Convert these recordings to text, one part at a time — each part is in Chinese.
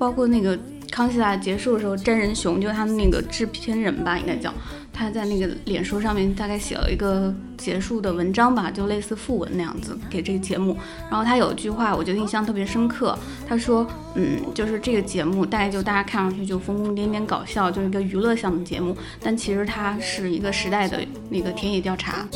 包括那个康熙来了结束的时候，詹仁雄就是他们那个制片人吧，应该叫。他在那个脸书上面大概写了一个结束的文章吧，就类似副文那样子给这个节目。然后他有一句话，我觉得印象特别深刻。他说：“嗯，就是这个节目大概就大家看上去就疯疯癫癫搞笑，就是一个娱乐向的节目，但其实它是一个时代的那个田野调查。”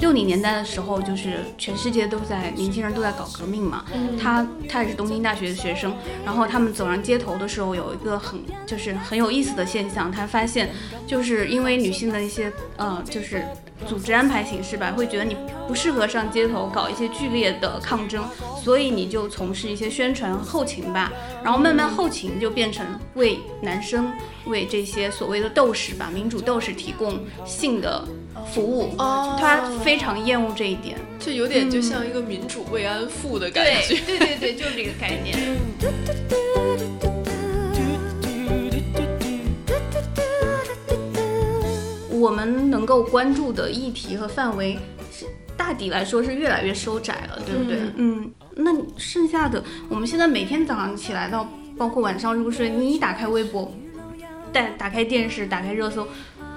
六零年代的时候，就是全世界都在年轻人都在搞革命嘛。他他也是东京大学的学生，然后他们走上街头的时候，有一个很就是很有意思的现象，他发现就是因为女性的一些呃就是组织安排形式吧，会觉得你不适合上街头搞一些剧烈的抗争，所以你就从事一些宣传后勤吧。然后慢慢后勤就变成为男生为这些所谓的斗士吧，民主斗士提供性的。服务，他非常厌恶这一点，就有点就像一个民主慰安妇的感觉。对对对，就是这个概念。我们能够关注的议题和范围，是大抵来说是越来越收窄了，对不对？嗯。那剩下的，我们现在每天早上起来到，包括晚上入睡，你一打开微博，带打开电视，打开热搜。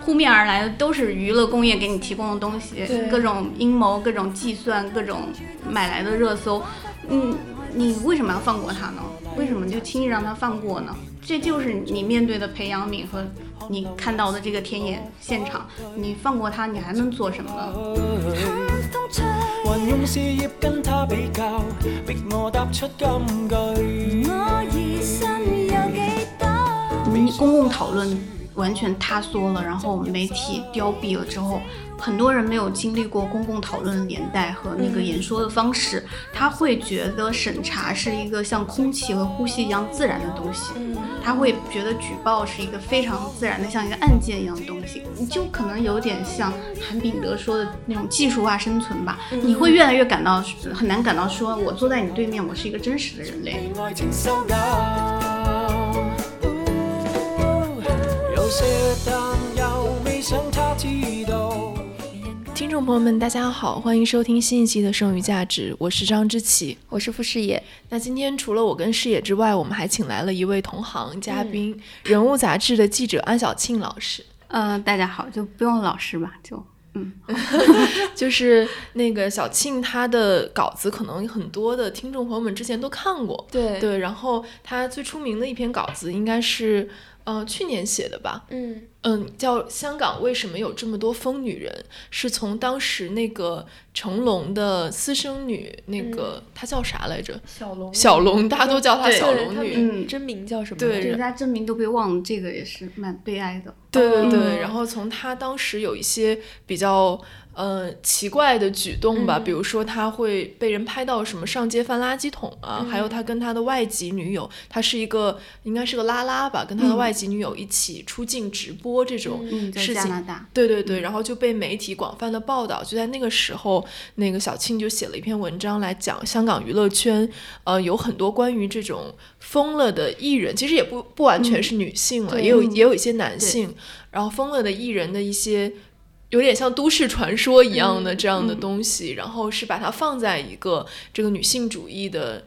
扑面而来的都是娱乐工业给你提供的东西，各种阴谋、各种计算、各种买来的热搜，嗯，你为什么要放过它呢？为什么就轻易让它放过呢？这就是你面对的培养皿和你看到的这个天眼现场，你放过他，你还能做什么呢？你公共讨论。完全塌缩了，然后媒体凋敝了之后，很多人没有经历过公共讨论的年代和那个演说的方式，他会觉得审查是一个像空气和呼吸一样自然的东西，他会觉得举报是一个非常自然的像一个案件一样的东西，你就可能有点像韩炳德说的那种技术化生存吧，你会越来越感到很难感到说我坐在你对面，我是一个真实的人类。听众朋友们，大家好，欢迎收听新一期的《剩余价值》，我是张之琪，我是傅视野。那今天除了我跟视野之外，我们还请来了一位同行嘉宾，人物杂志的记者安小庆老师。嗯，大家好，就不用老师吧，就嗯，就是那个小庆，他的稿子可能很多的听众朋友们之前都看过，对对。然后他最出名的一篇稿子应该是。嗯，去年写的吧。嗯嗯，叫《香港为什么有这么多疯女人》，是从当时那个成龙的私生女，那个她叫啥来着？小龙。小龙，大家都叫她小龙女。嗯，真名叫什么？对，人家真名都被忘了，这个也是蛮悲哀的。对对对，然后从她当时有一些比较。呃，奇怪的举动吧，比如说他会被人拍到什么上街翻垃圾桶啊，还有他跟他的外籍女友，他是一个应该是个拉拉吧，跟他的外籍女友一起出镜直播这种事情，对对对，然后就被媒体广泛的报道。就在那个时候，那个小庆就写了一篇文章来讲香港娱乐圈，呃，有很多关于这种疯了的艺人，其实也不不完全是女性了，也有也有一些男性，然后疯了的艺人的一些。有点像都市传说一样的这样的东西，然后是把它放在一个这个女性主义的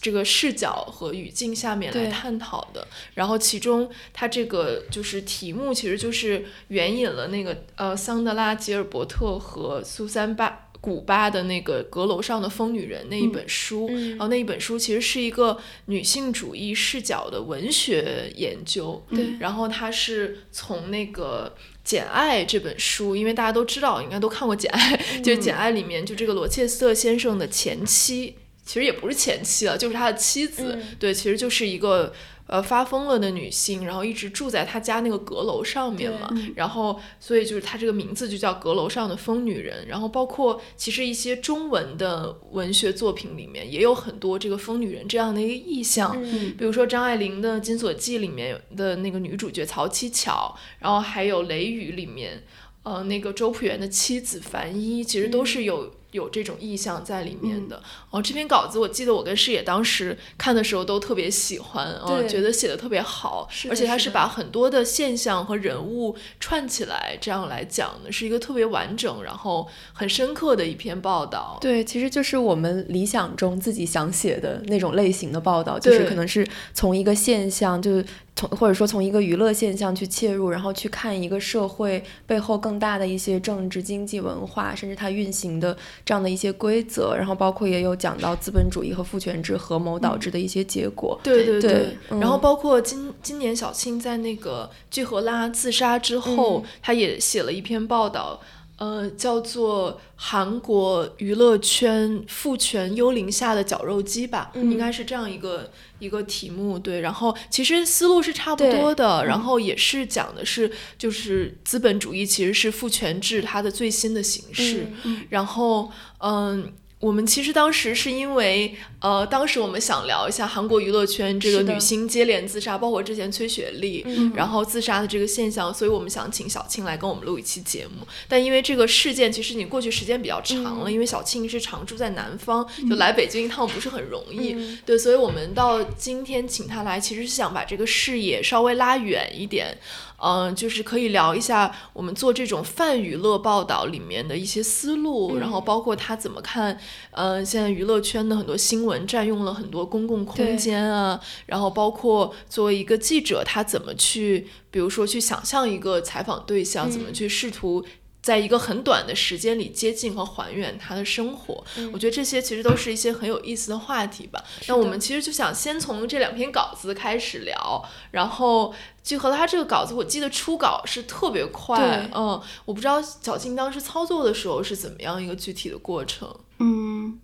这个视角和语境下面来探讨的。然后其中它这个就是题目，其实就是援引了那个呃桑德拉吉尔伯特和苏珊巴。古巴的那个阁楼上的疯女人那一本书，然后那一本书其实是一个女性主义视角的文学研究。对，然后它是从那个。《简爱》这本书，因为大家都知道，应该都看过《简爱》，就是《简爱》里面就这个罗切斯特先生的前妻，其实也不是前妻了，就是他的妻子。对，其实就是一个。呃，发疯了的女性，然后一直住在她家那个阁楼上面嘛，然后所以就是她这个名字就叫阁楼上的疯女人。然后包括其实一些中文的文学作品里面也有很多这个疯女人这样的一个意象，比如说张爱玲的《金锁记》里面的那个女主角曹七巧，然后还有《雷雨》里面，呃，那个周朴园的妻子樊一，其实都是有。有这种意向在里面的。哦，这篇稿子我记得我跟视野当时看的时候都特别喜欢，哦，觉得写的特别好，而且他是把很多的现象和人物串起来这样来讲的，是一个特别完整然后很深刻的一篇报道。对，其实就是我们理想中自己想写的那种类型的报道，就是可能是从一个现象就。从或者说从一个娱乐现象去切入，然后去看一个社会背后更大的一些政治、经济、文化，甚至它运行的这样的一些规则，然后包括也有讲到资本主义和父权制合谋导致的一些结果。对对对。然后包括今今年小青在那个具荷拉自杀之后，他也写了一篇报道。呃，叫做韩国娱乐圈父权幽灵下的绞肉机吧，应该是这样一个一个题目。对，然后其实思路是差不多的，然后也是讲的是，就是资本主义其实是父权制它的最新的形式。然后，嗯。我们其实当时是因为，呃，当时我们想聊一下韩国娱乐圈这个女星接连自杀，包括之前崔雪莉，然后自杀的这个现象，所以我们想请小青来跟我们录一期节目。但因为这个事件，其实你过去时间比较长了，因为小青是常住在南方，就来北京一趟不是很容易。对，所以我们到今天请她来，其实是想把这个视野稍微拉远一点。嗯，就是可以聊一下我们做这种泛娱乐报道里面的一些思路，然后包括他怎么看，呃，现在娱乐圈的很多新闻占用了很多公共空间啊，然后包括作为一个记者，他怎么去，比如说去想象一个采访对象，怎么去试图。在一个很短的时间里接近和还原他的生活，我觉得这些其实都是一些很有意思的话题吧。那我们其实就想先从这两篇稿子开始聊，然后就和他这个稿子，我记得初稿是特别快，嗯，我不知道小静当时操作的时候是怎么样一个具体的过程。嗯，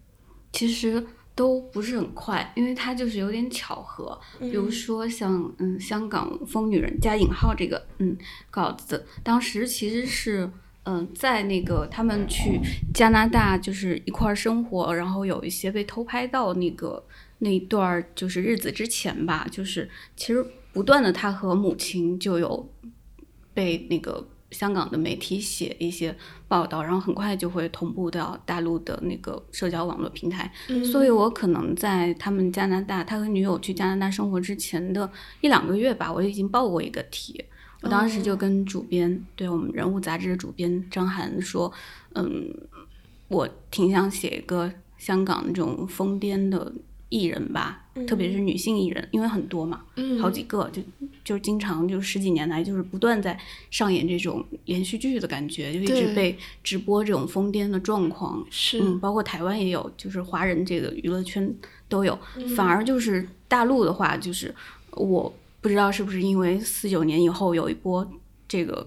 其实都不是很快，因为它就是有点巧合。比如说像嗯香港疯女人加引号这个嗯稿子，当时其实是。嗯，在那个他们去加拿大就是一块儿生活，然后有一些被偷拍到那个那一段儿就是日子之前吧，就是其实不断的他和母亲就有被那个香港的媒体写一些报道，然后很快就会同步到大陆的那个社交网络平台，所以我可能在他们加拿大，他和女友去加拿大生活之前的一两个月吧，我已经报过一个题。我当时就跟主编，对我们人物杂志的主编张涵说，嗯，我挺想写一个香港那种疯癫的艺人吧，特别是女性艺人，因为很多嘛，好几个，就就经常就十几年来就是不断在上演这种连续剧的感觉，就一直被直播这种疯癫的状况，是，嗯，包括台湾也有，就是华人这个娱乐圈都有，反而就是大陆的话，就是我。不知道是不是因为四九年以后有一波这个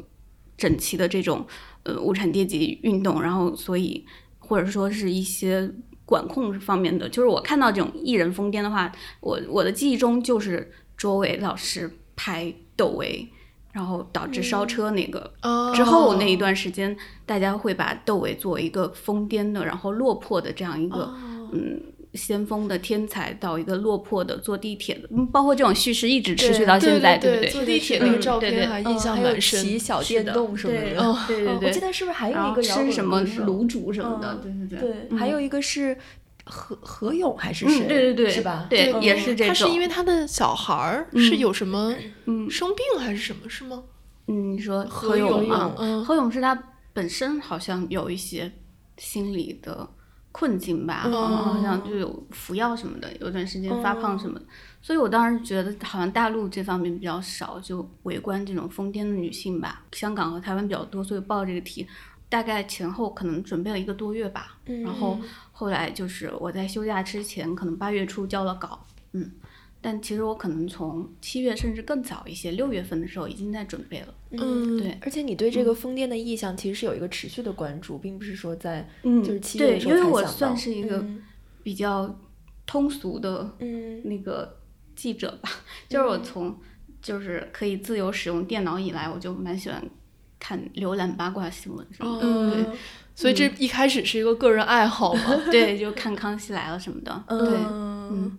整齐的这种呃无产阶级运动，然后所以或者说是一些管控方面的，就是我看到这种艺人疯癫的话，我我的记忆中就是卓伟老师拍窦唯，然后导致烧车那个之后那一段时间，大家会把窦唯作为一个疯癫的，然后落魄的这样一个嗯。先锋的天才到一个落魄的坐地铁的，包括这种叙事一直持续到现在，对不对？坐地铁那个照片还印象蛮深。骑小电动什么的，对对对。我记得是不是还有一个吃什么卤煮什么的？对对对。对，还有一个是何何勇还是谁？对对对，是吧？对，也是这种。他是因为他的小孩儿是有什么生病还是什么？是吗？嗯，你说何勇吗？何勇是他本身好像有一些心理的。困境吧，好像就有服药什么的，有段时间发胖什么的，所以我当时觉得好像大陆这方面比较少，就围观这种疯癫的女性吧。香港和台湾比较多，所以报这个题，大概前后可能准备了一个多月吧。然后后来就是我在休假之前，可能八月初交了稿，嗯。但其实我可能从七月甚至更早一些，六月份的时候已经在准备了。嗯，对。而且你对这个疯癫的意向其实是有一个持续的关注，并不是说在就是七月的时候才想到。对，因为我算是一个比较通俗的那个记者吧，就是我从就是可以自由使用电脑以来，我就蛮喜欢看浏览八卦新闻什么的。对，所以这一开始是一个个人爱好嘛？对，就看康熙来了什么的。对，嗯。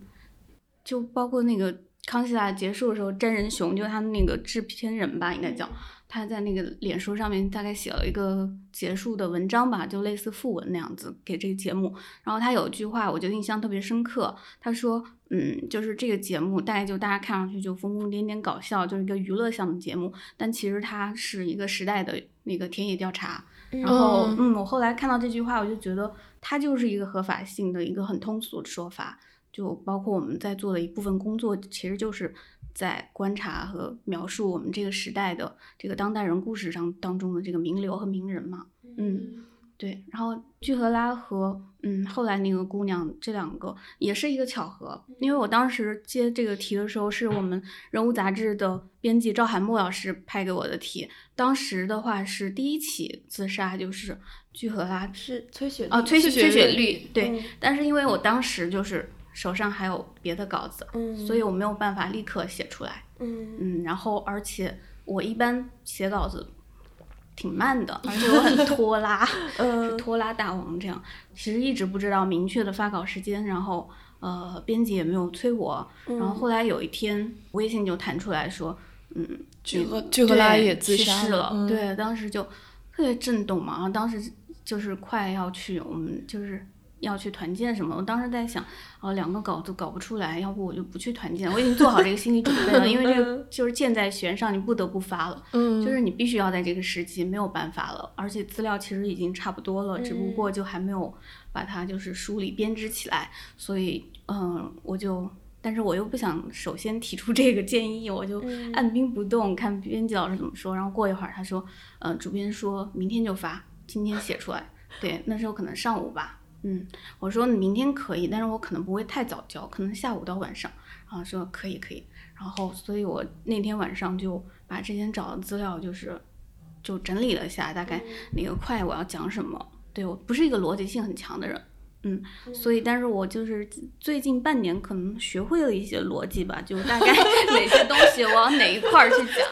就包括那个康熙来了结束的时候，真人熊就他们那个制片人吧，应该叫。他在那个脸书上面大概写了一个结束的文章吧，就类似副文那样子给这个节目。然后他有一句话，我就印象特别深刻。他说：“嗯，就是这个节目大概就大家看上去就疯疯癫癫搞笑，就是一个娱乐向的节目，但其实它是一个时代的那个田野调查。”然后，嗯，我后来看到这句话，我就觉得它就是一个合法性的一个很通俗的说法，就包括我们在做的一部分工作，其实就是。在观察和描述我们这个时代的这个当代人故事上当中的这个名流和名人嘛，嗯，对。然后具荷拉和嗯后来那个姑娘这两个也是一个巧合，因为我当时接这个题的时候是我们人物杂志的编辑赵海默老师派给我的题，当时的话是第一起自杀就是具荷拉是崔雪哦崔崔雪绿对，但是因为我当时就是。手上还有别的稿子，所以我没有办法立刻写出来。嗯嗯，然后而且我一般写稿子挺慢的，而且我很拖拉，是拖拉大王这样。其实一直不知道明确的发稿时间，然后呃，编辑也没有催我。然后后来有一天微信就弹出来说，嗯，巨和巨和拉也自杀了。对，当时就特别震动嘛。然后当时就是快要去，我们就是。要去团建什么？我当时在想，哦，两个稿子搞不出来，要不我就不去团建。我已经做好这个心理准备了，因为这个 就是箭在弦上，你不得不发了。嗯，就是你必须要在这个时期，没有办法了。而且资料其实已经差不多了，只不过就还没有把它就是梳理编织起来。所以，嗯，我就，但是我又不想首先提出这个建议，我就按兵不动，看编辑老师怎么说。然后过一会儿，他说，呃，主编说明天就发，今天写出来。对，那时候可能上午吧。嗯，我说明天可以，但是我可能不会太早交，可能下午到晚上。然后说可以可以，然后所以我那天晚上就把之前找的资料就是就整理了一下，大概哪个块我要讲什么。对我不是一个逻辑性很强的人，嗯，所以但是我就是最近半年可能学会了一些逻辑吧，就大概 哪些东西往哪一块儿去讲，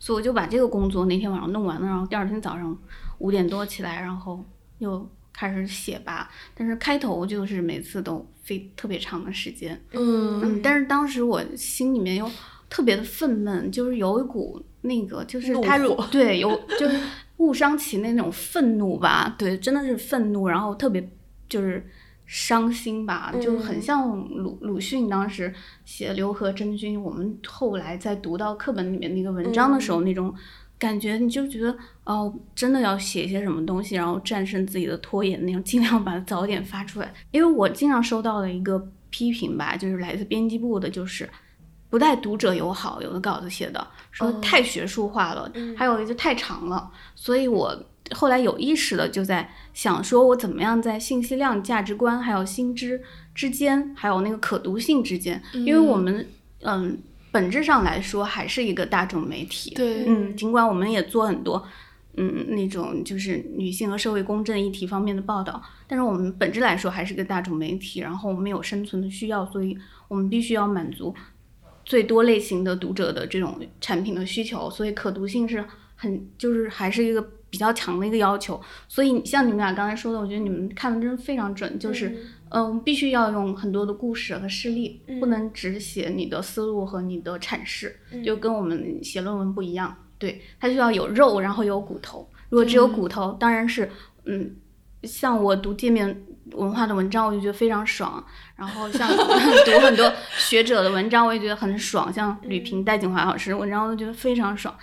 所以我就把这个工作那天晚上弄完了，然后第二天早上五点多起来，然后又。开始写吧，但是开头就是每次都费特别长的时间，嗯嗯，但是当时我心里面又特别的愤懑，就是有一股那个就是他对有就是误伤其那种愤怒吧，对，真的是愤怒，然后特别就是伤心吧，就很像鲁鲁迅当时写《刘和珍君》，我们后来在读到课本里面那个文章的时候那种。感觉你就觉得哦，真的要写一些什么东西，然后战胜自己的拖延，那种尽量把它早点发出来。因为我经常收到的一个批评吧，就是来自编辑部的，就是不带读者友好，有的稿子写的说太学术化了，还有一个太长了。所以我后来有意识的就在想，说我怎么样在信息量、价值观还有新知之间，还有那个可读性之间，因为我们嗯。本质上来说，还是一个大众媒体。对，嗯，尽管我们也做很多，嗯，那种就是女性和社会公正议题方面的报道，但是我们本质来说还是个大众媒体。然后我们有生存的需要，所以我们必须要满足最多类型的读者的这种产品的需求。所以可读性是很，就是还是一个比较强的一个要求。所以像你们俩刚才说的，我觉得你们看的真的非常准，就是。嗯，必须要用很多的故事和事例，不能只写你的思路和你的阐释，就跟我们写论文不一样。对，它需要有肉，然后有骨头。如果只有骨头，当然是，嗯，像我读界面文化的文章，我就觉得非常爽。然后像 读很多学者的文章，我也觉得很爽。像吕平、戴锦华老师的文章，我都觉得非常爽。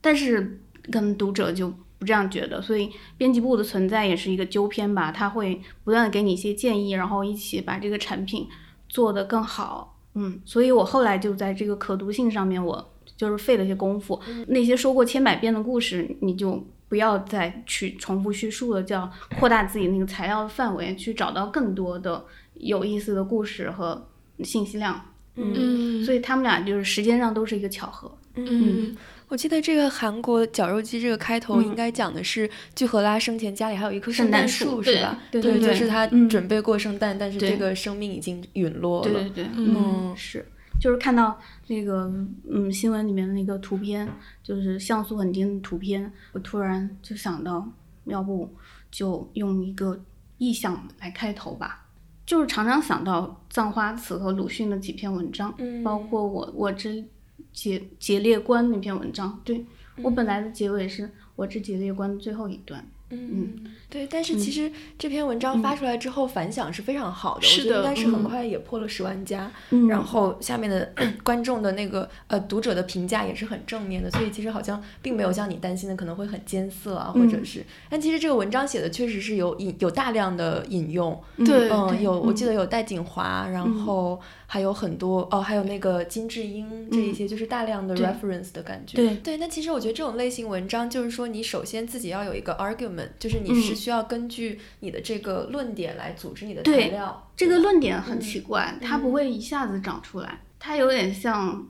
但是跟读者就。不这样觉得，所以编辑部的存在也是一个纠偏吧，他会不断的给你一些建议，然后一起把这个产品做得更好。嗯，所以我后来就在这个可读性上面，我就是费了些功夫。那些说过千百遍的故事，你就不要再去重复叙述了，叫扩大自己那个材料的范围，去找到更多的有意思的故事和信息量。嗯，所以他们俩就是时间上都是一个巧合。嗯。我记得这个韩国绞肉机这个开头应该讲的是具荷拉生前家里还有一棵圣诞树，是吧？对对对，就是他准备过圣诞，但是这个生命已经陨落了。对对对，嗯，是，就是看到那个嗯新闻里面的那个图片，就是像素很低的图片，我突然就想到，要不就用一个意象来开头吧。就是常常想到葬花词和鲁迅的几篇文章，包括我我之节节列观那篇文章，对我本来的结尾是我这节列观最后一段。嗯，对，但是其实这篇文章发出来之后反响是非常好的，我觉得应该是很快也破了十万加，然后下面的 观众的那个呃读者的评价也是很正面的，所以其实好像并没有像你担心的可能会很艰涩啊，或者是，但其实这个文章写的确实是有引有大量的引用，对，嗯，有我记得有戴锦华，然后。还有很多哦，还有那个金智英这一些，就是大量的 reference 的感觉。对。对，那其实我觉得这种类型文章，就是说你首先自己要有一个 argument，就是你是需要根据你的这个论点来组织你的材料。这个论点很奇怪，它不会一下子长出来，它有点像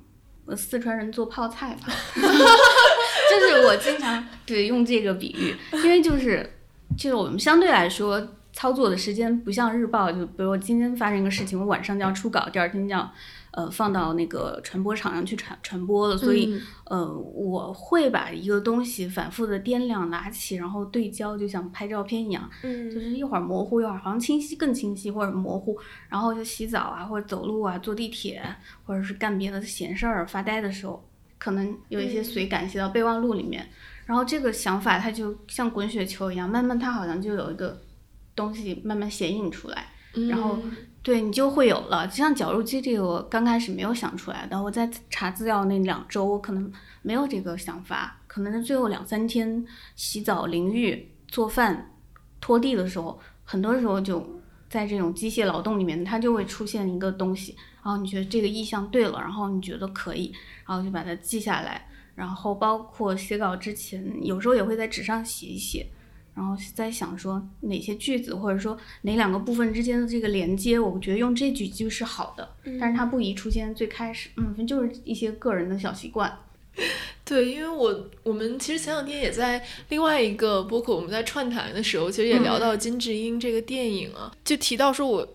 四川人做泡菜吧。就是我经常对用这个比喻，因为就是就是我们相对来说。操作的时间不像日报，就比如我今天发生一个事情，我晚上就要出稿，第二天就要呃放到那个传播场上去传传播了，所以呃我会把一个东西反复的掂量拿起，然后对焦，就像拍照片一样，嗯，就是一会儿模糊，一会儿好像清晰更清晰，或者模糊，然后就洗澡啊，或者走路啊，坐地铁，或者是干别的闲事儿发呆的时候，可能有一些随感写到备忘录里面，然后这个想法它就像滚雪球一样，慢慢它好像就有一个。东西慢慢显影出来，然后对你就会有了。就像绞肉机这个，我刚开始没有想出来的。我在查资料那两周，我可能没有这个想法，可能是最后两三天洗澡、淋浴、做饭、拖地的时候，很多时候就在这种机械劳动里面，它就会出现一个东西，然后你觉得这个意向对了，然后你觉得可以，然后就把它记下来。然后包括写稿之前，有时候也会在纸上写一写。然后在想说哪些句子，或者说哪两个部分之间的这个连接，我觉得用这几句是好的，但是它不宜出现最开始，嗯，就是一些个人的小习惯。对，因为我我们其实前两天也在另外一个播客，我们在串台的时候，其实也聊到金智英这个电影啊，就提到说我。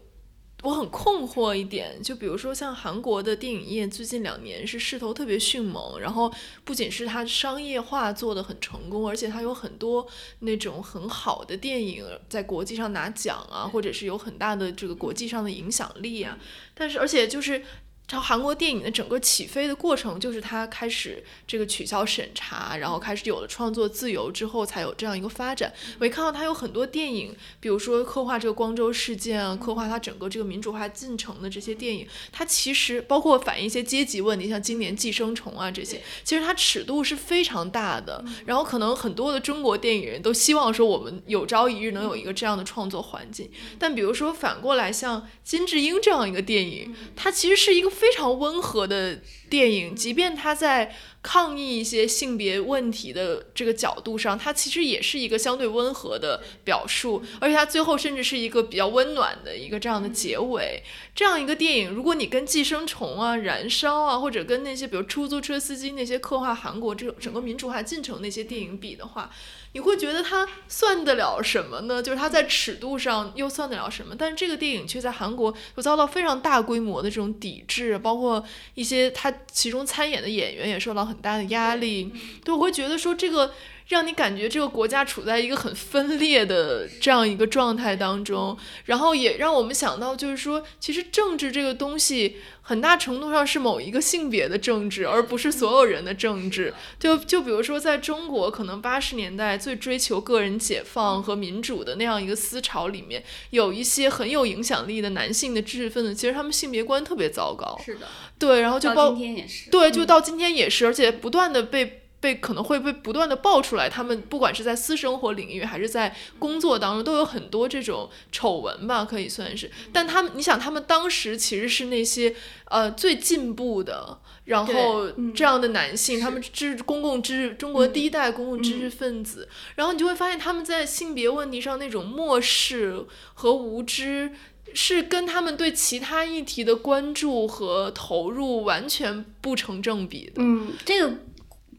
我很困惑一点，就比如说像韩国的电影业，最近两年是势头特别迅猛，然后不仅是它商业化做的很成功，而且它有很多那种很好的电影在国际上拿奖啊，或者是有很大的这个国际上的影响力啊，但是而且就是。朝韩国电影的整个起飞的过程，就是它开始这个取消审查，然后开始有了创作自由之后，才有这样一个发展。我一看到它有很多电影，比如说刻画这个光州事件啊，刻画它整个这个民主化进程的这些电影，它其实包括反映一些阶级问题，像今年《寄生虫》啊这些，其实它尺度是非常大的。然后可能很多的中国电影人都希望说，我们有朝一日能有一个这样的创作环境。但比如说反过来，像金智英这样一个电影，它其实是一个。非常温和的电影，即便它在抗议一些性别问题的这个角度上，它其实也是一个相对温和的表述，而且它最后甚至是一个比较温暖的一个这样的结尾。这样一个电影，如果你跟《寄生虫》啊、《燃烧》啊，或者跟那些比如出租车司机那些刻画韩国这种整个民主化进程那些电影比的话，你会觉得它算得了什么呢？就是它在尺度上又算得了什么？但是这个电影却在韩国又遭到非常大规模的这种抵制，包括一些它其中参演的演员也受到很大的压力。对，我会觉得说这个。让你感觉这个国家处在一个很分裂的这样一个状态当中，然后也让我们想到，就是说，其实政治这个东西，很大程度上是某一个性别的政治，而不是所有人的政治。就就比如说，在中国，可能八十年代最追求个人解放和民主的那样一个思潮里面，有一些很有影响力的男性的知识分子，其实他们性别观特别糟糕。是的。对，然后就包对，就到今天也是，而且不断的被。被可能会被不断的爆出来，他们不管是在私生活领域还是在工作当中，都有很多这种丑闻吧，可以算是。但他们，你想，他们当时其实是那些呃最进步的，然后这样的男性，他们知公共知中国第一代公共知识分子，然后你就会发现他们在性别问题上那种漠视和无知，是跟他们对其他议题的关注和投入完全不成正比的。嗯，这个。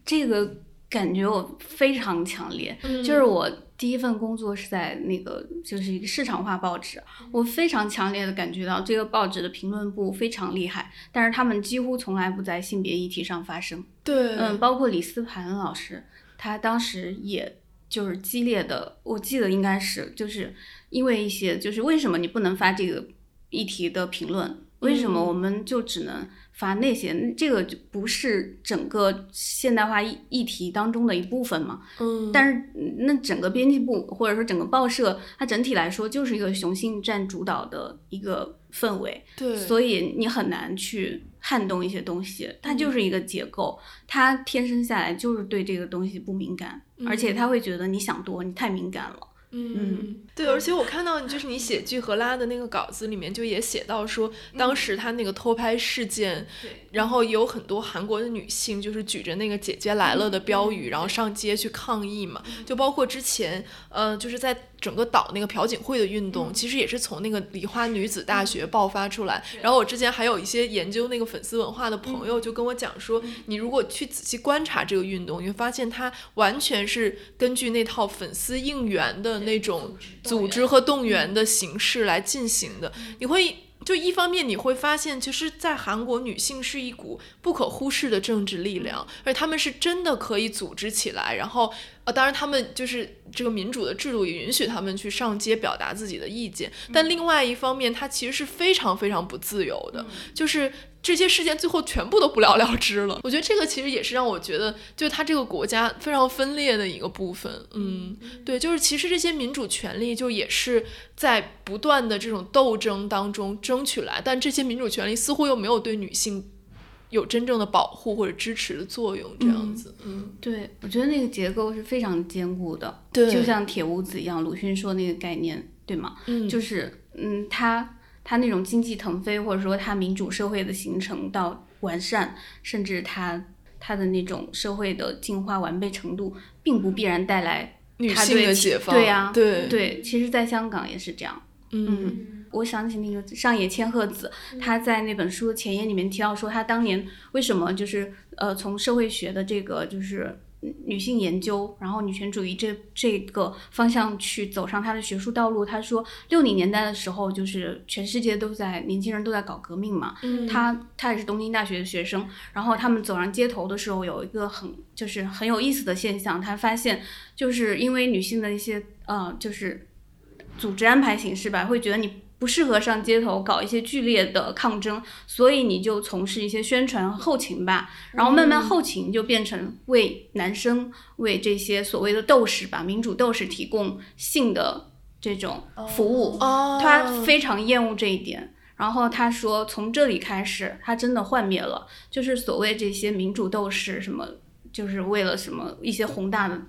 这个感觉我非常强烈，就是我第一份工作是在那个就是一个市场化报纸，我非常强烈的感觉到这个报纸的评论部非常厉害，但是他们几乎从来不在性别议题上发声。对，嗯，包括李思盘老师，他当时也就是激烈的，我记得应该是就是因为一些就是为什么你不能发这个议题的评论？为什么我们就只能发那些？这个就不是整个现代化议议题当中的一部分嘛？嗯，但是那整个编辑部或者说整个报社，它整体来说就是一个雄性占主导的一个氛围，对，所以你很难去撼动一些东西。它就是一个结构，它天生下来就是对这个东西不敏感，而且他会觉得你想多，你太敏感了。嗯，对，而且我看到就是你写剧和拉的那个稿子里面就也写到说，当时他那个偷拍事件，然后有很多韩国的女性就是举着那个“姐姐来了”的标语，然后上街去抗议嘛，就包括之前，呃，就是在。整个岛那个朴槿惠的运动，其实也是从那个梨花女子大学爆发出来。然后我之前还有一些研究那个粉丝文化的朋友就跟我讲说，你如果去仔细观察这个运动，你会发现它完全是根据那套粉丝应援的那种组织和动员的形式来进行的。你会就一方面你会发现，其实，在韩国女性是一股不可忽视的政治力量，而且她们是真的可以组织起来，然后。呃，当然，他们就是这个民主的制度也允许他们去上街表达自己的意见，但另外一方面，它其实是非常非常不自由的，就是这些事件最后全部都不了了之了。我觉得这个其实也是让我觉得，就他这个国家非常分裂的一个部分。嗯，对，就是其实这些民主权利就也是在不断的这种斗争当中争取来，但这些民主权利似乎又没有对女性。有真正的保护或者支持的作用，这样子，嗯，对，我觉得那个结构是非常坚固的，对，就像铁屋子一样，鲁迅说那个概念，对吗？嗯，就是，嗯，他他那种经济腾飞，或者说他民主社会的形成到完善，甚至他他的那种社会的进化完备程度，并不必然带来女性的解放，对呀，对对，其实，在香港也是这样，嗯。我想起那个上野千鹤子，她在那本书的前言里面提到说，她当年为什么就是呃从社会学的这个就是女性研究，然后女权主义这这个方向去走上她的学术道路。她说六零年代的时候，就是全世界都在年轻人都在搞革命嘛，她她也是东京大学的学生，然后他们走上街头的时候，有一个很就是很有意思的现象，她发现就是因为女性的一些呃就是组织安排形式吧，会觉得你。不适合上街头搞一些剧烈的抗争，所以你就从事一些宣传后勤吧。然后慢慢后勤就变成为男生、为这些所谓的斗士吧、民主斗士提供性的这种服务。他非常厌恶这一点。然后他说，从这里开始，他真的幻灭了，就是所谓这些民主斗士什么，就是为了什么一些宏大的，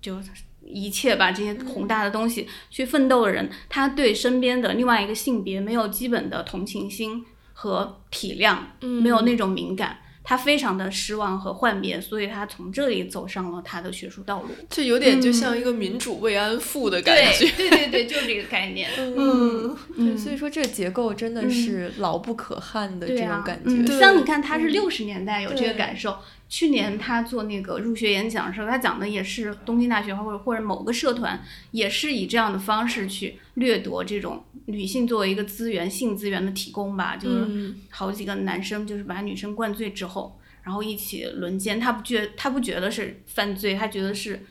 就。一切把这些宏大的东西去奋斗的人，他对身边的另外一个性别没有基本的同情心和体谅，没有那种敏感，他非常的失望和幻灭，所以他从这里走上了他的学术道路。这有点就像一个民主慰安妇的感觉。对对对对，就是这个概念。嗯，对，所以说这个结构真的是牢不可撼的这种感觉。像你看，他是六十年代有这个感受。去年他做那个入学演讲的时候，他讲的也是东京大学或者或者某个社团，也是以这样的方式去掠夺这种女性作为一个资源、性资源的提供吧。就是好几个男生就是把女生灌醉之后，然后一起轮奸，他不觉他不觉得是犯罪，他觉得是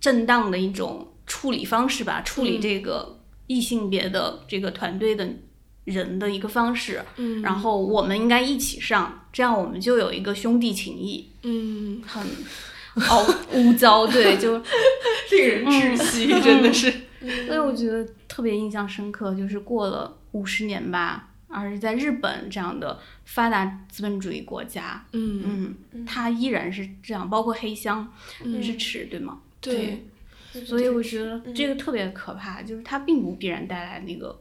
正当的一种处理方式吧，处理这个异性别的这个团队的。人的一个方式，嗯，然后我们应该一起上，这样我们就有一个兄弟情谊，嗯，很哦污糟，对，就 令人窒息，真的是。所以我觉得特别印象深刻，就是过了五十年吧，而是在日本这样的发达资本主义国家，嗯。嗯，它依然是这样，包括黑箱也是耻，对吗？对。所以我觉得这个特别可怕，就是它并不必然带来那个。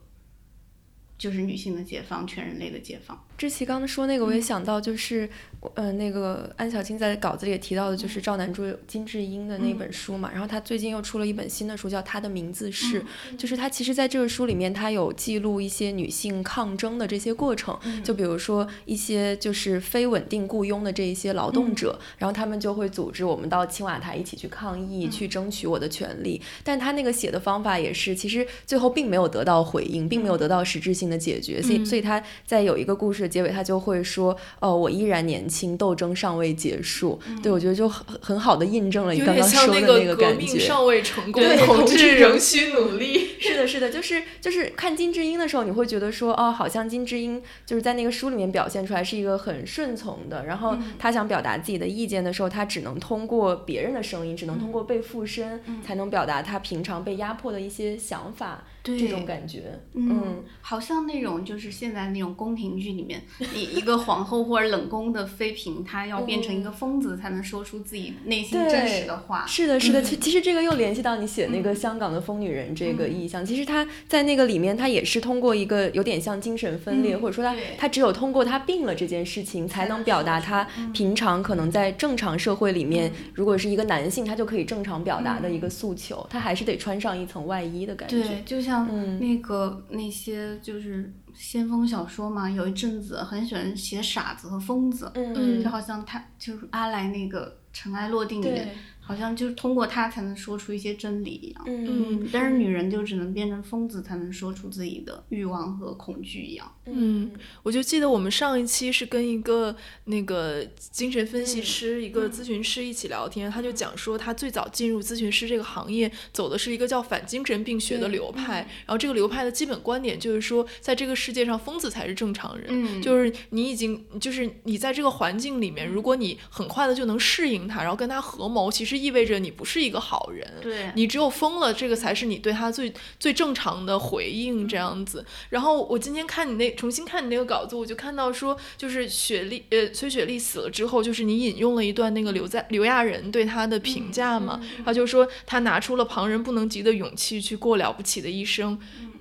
就是女性的解放，全人类的解放。志奇刚刚说那个，我也想到，就是，呃，那个安小青在稿子里也提到的，就是赵南珠、金智英的那本书嘛。然后他最近又出了一本新的书，叫《他的名字是》，就是他其实在这个书里面，他有记录一些女性抗争的这些过程。就比如说一些就是非稳定雇佣的这一些劳动者，然后他们就会组织我们到青瓦台一起去抗议，去争取我的权利。但他那个写的方法也是，其实最后并没有得到回应，并没有得到实质性的解决。所以，所以他在有一个故事。者结尾他就会说，哦，我依然年轻，斗争尚未结束。对，我觉得就很很好的印证了你刚刚说的那个感觉。革命尚未成功，同志仍需努力。是的，是的，就是就是看金智英的时候，你会觉得说，哦，好像金智英就是在那个书里面表现出来是一个很顺从的，然后他想表达自己的意见的时候，他只能通过别人的声音，只能通过被附身，才能表达他平常被压迫的一些想法。这种感觉，嗯，好像那种就是现在那种宫廷剧里面，一一个皇后或者冷宫的妃嫔，她要变成一个疯子才能说出自己内心真实的话。是的，是的，其其实这个又联系到你写那个香港的疯女人这个意象。其实她在那个里面，她也是通过一个有点像精神分裂，或者说她她只有通过她病了这件事情，才能表达她平常可能在正常社会里面，如果是一个男性，他就可以正常表达的一个诉求。他还是得穿上一层外衣的感觉。对，就像。那个那些就是先锋小说嘛，有一阵子很喜欢写傻子和疯子，嗯，就好像他就是阿来那个《尘埃落定》里面。好像就是通过他才能说出一些真理一样，嗯，但是女人就只能变成疯子才能说出自己的欲望和恐惧一样，嗯，我就记得我们上一期是跟一个那个精神分析师、一个咨询师一起聊天，他就讲说他最早进入咨询师这个行业，走的是一个叫反精神病学的流派，然后这个流派的基本观点就是说，在这个世界上疯子才是正常人，就是你已经就是你在这个环境里面，如果你很快的就能适应他，然后跟他合谋，其实。意味着你不是一个好人，对你只有疯了，这个才是你对他最最正常的回应这样子。然后我今天看你那重新看你那个稿子，我就看到说，就是雪莉呃崔雪莉死了之后，就是你引用了一段那个刘在刘亚仁对他的评价嘛，他就说他拿出了旁人不能及的勇气去过了不起的一生，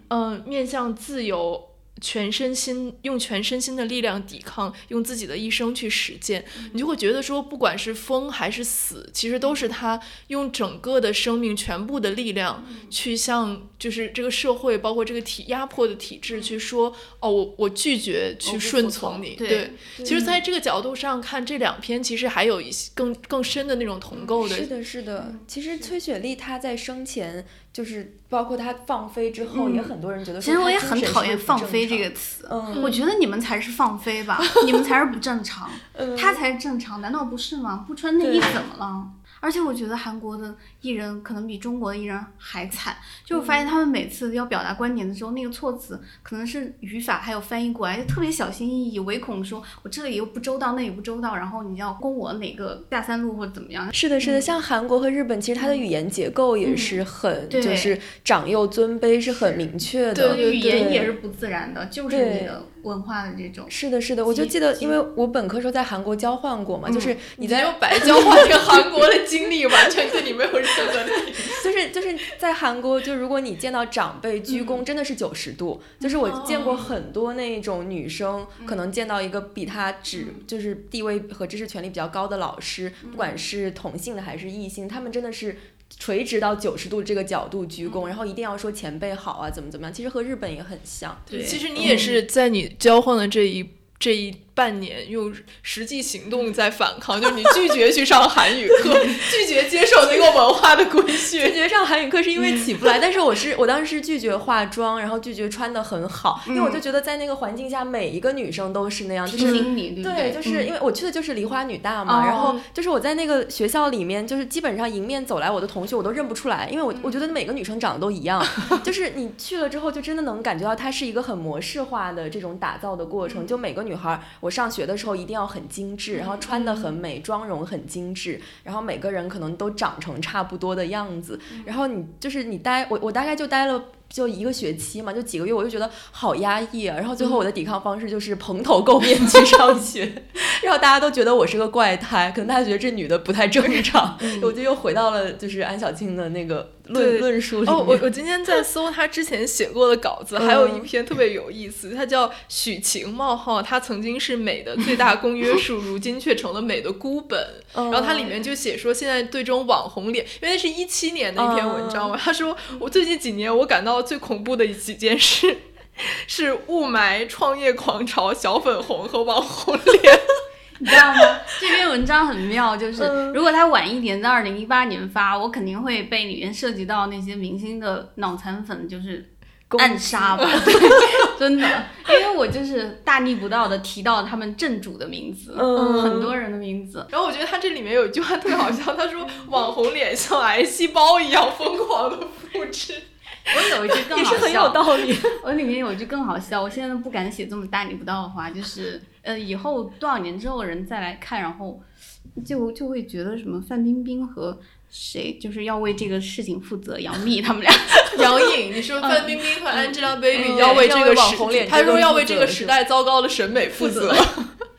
嗯，面向自由。全身心用全身心的力量抵抗，用自己的一生去实践，你就会觉得说，不管是疯还是死，其实都是他用整个的生命全部的力量去向，就是这个社会，包括这个体压迫的体制去说，哦，我我拒绝去顺从你。对，其实在这个角度上看，这两篇其实还有一些更更深的那种同构的。是的，是的。其实崔雪莉她在生前。就是包括他放飞之后，也很多人觉得。其实我也很讨厌“放飞”这个词。嗯，我觉得你们才是放飞吧，你们才是不正常，他才是正常，难道不是吗？不穿内衣怎么了？而且我觉得韩国的艺人可能比中国的艺人还惨，就我发现他们每次要表达观点的时候，那个措辞可能是语法还有翻译过来就特别小心翼翼，唯恐说我这里又不周到，那里不周到，然后你要攻我哪个下三路或者怎么样？是的，是的，像韩国和日本，其实它的语言结构也是很就是长幼尊卑是很明确的，对语言也是不自然的，就是你的。文化的这种是的，是的，我就记得，因为我本科时候在韩国交换过嘛，就是你在白交换这个韩国的经历，完全对你没有任何利益。就是就是在韩国，就如果你见到长辈鞠躬，真的是九十度。就是我见过很多那种女生，可能见到一个比她只就是地位和知识权利比较高的老师，不管是同性的还是异性，他们真的是。垂直到九十度这个角度鞠躬，然后一定要说前辈好啊，怎么怎么样？其实和日本也很像。对，其实你也是在你交换的这一这一。半年用实际行动在反抗，就是你拒绝去上韩语课，拒绝接受那个文化的规训。拒绝上韩语课是因为起不来，但是我是我当时是拒绝化妆，然后拒绝穿的很好，因为我就觉得在那个环境下，每一个女生都是那样，就是对，就是因为我去的就是梨花女大嘛，然后就是我在那个学校里面，就是基本上迎面走来我的同学我都认不出来，因为我我觉得每个女生长得都一样，就是你去了之后就真的能感觉到它是一个很模式化的这种打造的过程，就每个女孩。我上学的时候一定要很精致，然后穿的很美，妆容很精致，然后每个人可能都长成差不多的样子，然后你就是你待我我大概就待了。就一个学期嘛，就几个月，我就觉得好压抑啊。然后最后我的抵抗方式就是蓬头垢面去上学，然后大家都觉得我是个怪胎，可能大家觉得这女的不太正常。我就又回到了就是安小庆的那个论论述里面。哦，我我今天在搜她之前写过的稿子，还有一篇特别有意思，她叫许晴冒号，她曾经是美的最大公约数，如今却成了美的孤本。然后它里面就写说，现在对这种网红脸，因为那是一七年的一篇文章嘛，她说我最近几年我感到。最恐怖的几件事是雾霾、创业狂潮、小粉红和网红脸，你知道吗？这篇文章很妙，就是如果它晚一点，在二零一八年发，我肯定会被里面涉及到那些明星的脑残粉，就是暗杀吧，真的，因为我就是大逆不道的提到他们正主的名字，嗯很多人的名字。然后我觉得他这里面有一句话特别好笑，他说网红脸像癌细胞一样疯狂的复制。我有一句更好 也是很有笑，道理。我里面有一句更好笑，我现在都不敢写这么大逆不道的话，就是呃，以后多少年之后人再来看，然后就就会觉得什么范冰冰和谁就是要为这个事情负责，杨幂他们俩。杨颖，你说范冰冰和 Angelababy 嗯要为这个时网红脸，他说要为这个时代糟糕的审美负责。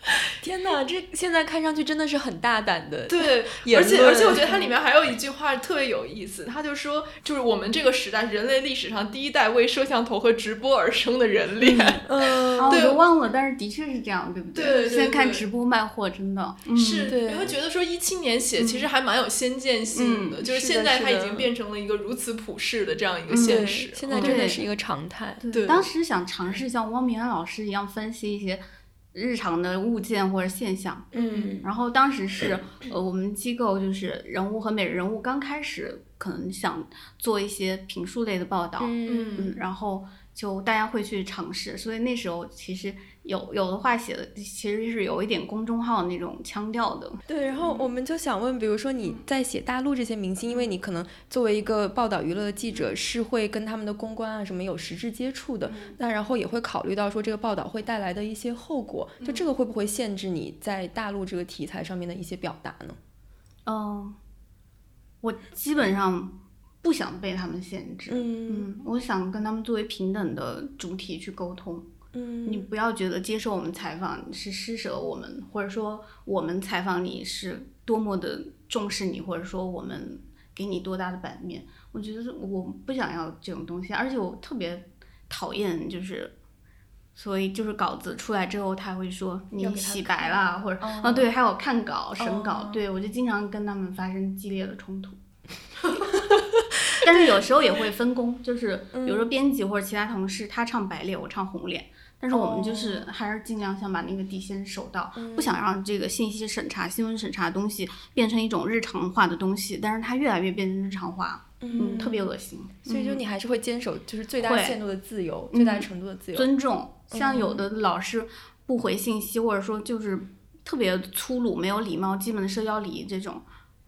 天哪，这现在看上去真的是很大胆的。对，而且而且我觉得 它里面还有一句话特别有意思，他就说，就是我们这个时代人类历史上第一代为摄像头和直播而生的人脸。嗯，啊，我对都忘了，但是的确是这样，对不对对现在看直播卖货真的，嗯、是，对你会觉得说一七年写其实还蛮有先见性的，嗯就是现在它已经变成了一个如此普世的这样一个现实。现在嗯真的是一个常态。对当时想尝试像汪明安老师一样分析一些日常的物件或者现象，嗯。然后当时是呃我们机构就是人物和美人物刚开始可能想做一些评述类的报道，嗯。嗯，然后就大家会去尝试，所以那时候其实有有的话写的其实是有一点公众号那种腔调的，对，然后我们就想问，比如说你在写大陆这些明星，因为你可能作为一个报道娱乐的记者，是会跟他们的公关啊什么有实质接触的，那然后也会考虑到说这个报道会带来的一些后果，就这个会不会限制你在大陆这个题材上面的一些表达呢？嗯、我基本上不想被他们限制，嗯嗯，我想跟他们作为平等的主体去沟通。嗯你不要觉得接受我们采访是施舍我们，或者说我们采访你是多么的重视你，或者说我们给你多大的版面。我觉得我不想要这种东西，而且我特别讨厌就是。所以就是稿子出来之后，他会说你洗白啦，或者哦啊对，还有看稿、审稿，哦对我就经常跟他们发生激烈的冲突。但是有时候也会分工，就是比如说编辑或者其他同事，他唱白脸，我唱红脸。但是我们就是还是尽量想把那个底线守到，不想让这个信息审查、新闻审查的东西变成一种日常化的东西，但是它越来越变成日常化，嗯，特别恶心。所以就你还是会坚守就是最大限度的自由，最大程度的自由。尊重，像有的老师不回信息，或者说就是特别粗鲁、没有礼貌、基本的社交礼仪这种，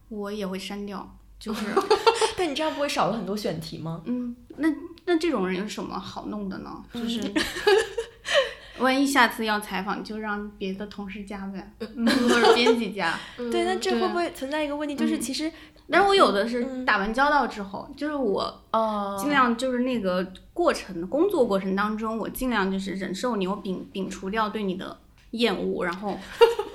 我也会删掉。就是，但你这样不会少了很多选题吗？嗯，那那这种人有什么好弄的呢？就是。万一下次要采访，就让别的同事加呗，嗯或者编辑加。对，那这会不会存在一个问题，就是其实但是我有的是打完交道之后，就是我哦尽量就是那个过程工作过程当中，我尽量就是忍受你，我摒摒除掉对你的厌恶，然后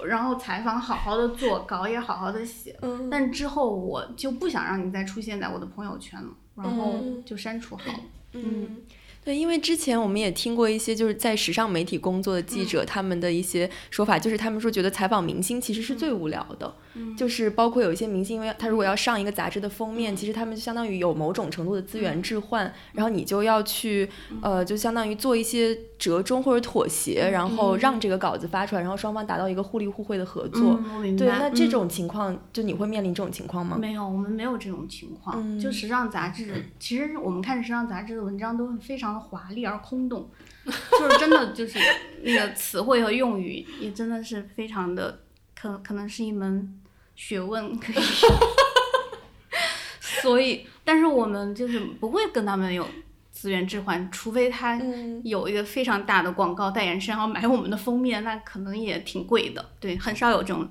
然后采访好好的做，稿也好好的写。嗯但之后我就不想让你再出现在我的朋友圈了，然后就删除好了。嗯，对，因为之前我们也听过一些就是在时尚媒体工作的记者，他们的一些说法，就是他们说觉得采访明星其实是最无聊的，就是包括有一些明星，因为他如果要上一个杂志的封面，其实他们就相当于有某种程度的资源置换，然后你就要去呃，就相当于做一些折中或者妥协，然后让这个稿子发出来，然后双方达到一个互利互惠的合作。对，那这嗯。种情况，就你会面临这种情况吗？没有，我们没有这种情况。嗯。就时尚杂志，其实我们看时尚杂志的文章都非常的华丽而空洞，就是真的就是那个词汇和用语也真的是非常的可可能是一门学问，可以说。所以，但是我们就是不会跟他们有资源置换，除非他嗯有一个非常大的广告代言商要买我们的封面，那可能也挺贵的。对，很少有这种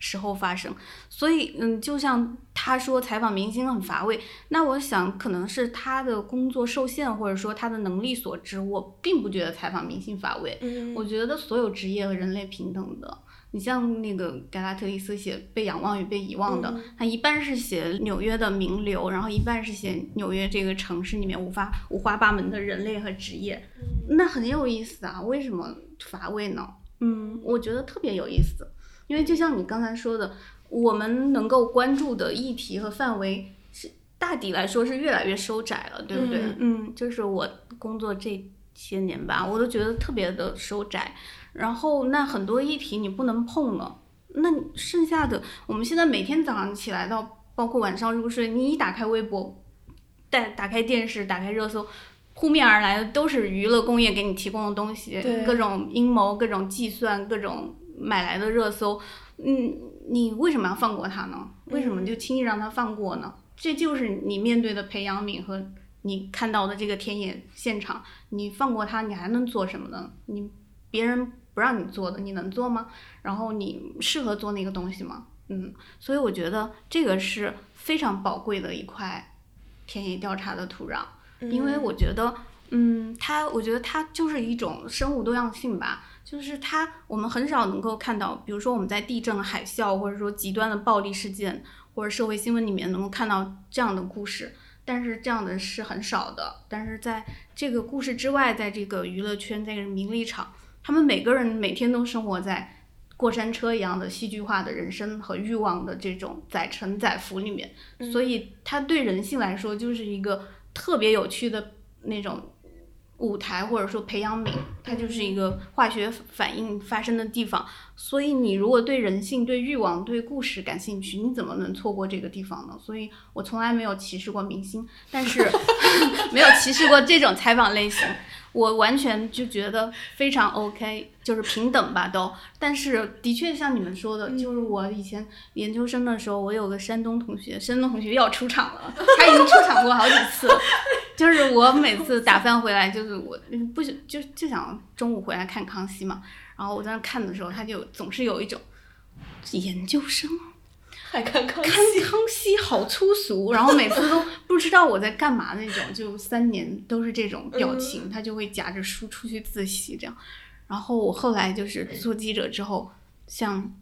时候发生。所以，嗯，就像他说采访明星很乏味，那我想可能是他的工作受限，或者说他的能力所致。我并不觉得采访明星乏味，嗯我觉得所有职业和人类平等的。你像那个盖拉特里斯写《被仰望与被遗忘》的，他一半是写纽约的名流，然后一半是写纽约这个城市里面五花五花八门的人类和职业，那很有意思啊。为什么乏味呢？嗯，我觉得特别有意思，因为就像你刚才说的，我们能够关注的议题和范围是大抵来说是越来越收窄了，对不对？嗯嗯，就是我工作这些年吧，我都觉得特别的收窄。然后那很多议题你不能碰了，那剩下的我们现在每天早上起来到包括晚上入睡，你一打开微博，打打开电视，打开热搜，扑面而来的都是娱乐工业给你提供的东西，各种阴谋、各种计算、各种买来的热搜，嗯，你为什么要放过他呢？为什么就轻易让他放过呢？这就是你面对的培养皿和你看到的这个田野现场，你放过他，你还能做什么呢？你别人不让你做的，你能做吗？然后你适合做那个东西吗？嗯，所以我觉得这个是非常宝贵的一块田野调查的土壤。因为我觉得，嗯，它，我觉得它就是一种生物多样性吧。就是它，我们很少能够看到，比如说我们在地震、海啸，或者说极端的暴力事件，或者社会新闻里面能够看到这样的故事。但是这样的是很少的。但是在这个故事之外，在这个娱乐圈，在这个名利场，他们每个人每天都生活在过山车一样的戏剧化的人生和欲望的这种载沉载浮里面。所以，它对人性来说就是一个。特别有趣的那种舞台，或者说培养皿，它就是一个化学反应发生的地方。所以，你如果对人性、对欲望、对故事感兴趣，你怎么能错过这个地方呢？所以我从来没有歧视过明星，但是 没有歧视过这种采访类型。我完全就觉得非常 OK，就是平等吧都。但是的确像你们说的，就是我以前研究生的时候，我有个山东同学，山东同学要出场了，他已经出场过好几次了。就是我每次打饭回来，就是我不就就想中午回来看康熙嘛。然后我在那看的时候，他就总是有一种研究生。还看康熙，看康熙好粗俗，然后每次都不知道我在干嘛那种，就三年都是这种表情，他就会夹着书出去自习这样。然后我后来就是做记者之后，像，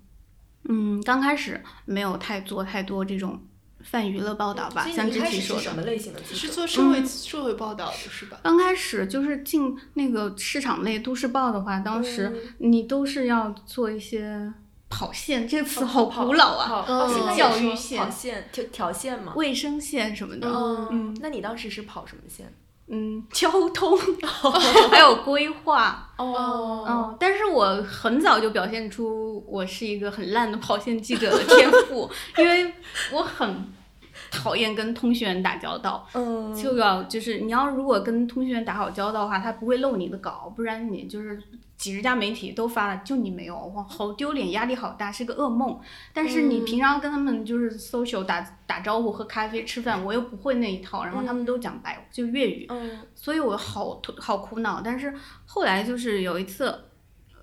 嗯，刚开始没有太做太多这种泛娱乐报道吧，像之前说的。什么类型的？是做社会社会报道的是吧？刚开始就是进那个市场类都市报的话，当时你都是要做一些。跑线这个词好古老啊！教育线、跑线、条条线嘛，卫生线什么的。嗯，那你当时是跑什么线？嗯，交通，还有规划。哦，嗯，但是我很早就表现出我是一个很烂的跑线记者的天赋，因为我很讨厌跟通讯员打交道。嗯，就要就是你要如果跟通讯员打好交道的话，他不会漏你的稿，不然你就是。几十家媒体都发了，就你没有，哇，好丢脸，压力好大，是个噩梦。但是你平常跟他们就是 social 打打招呼、喝咖啡、吃饭，我又不会那一套，然后他们都讲白就粤语，所以我好好苦恼。但是后来就是有一次，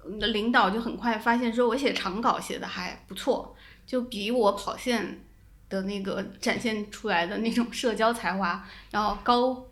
领导就很快发现说我写长稿写的还不错，就比我跑线的那个展现出来的那种社交才华要高。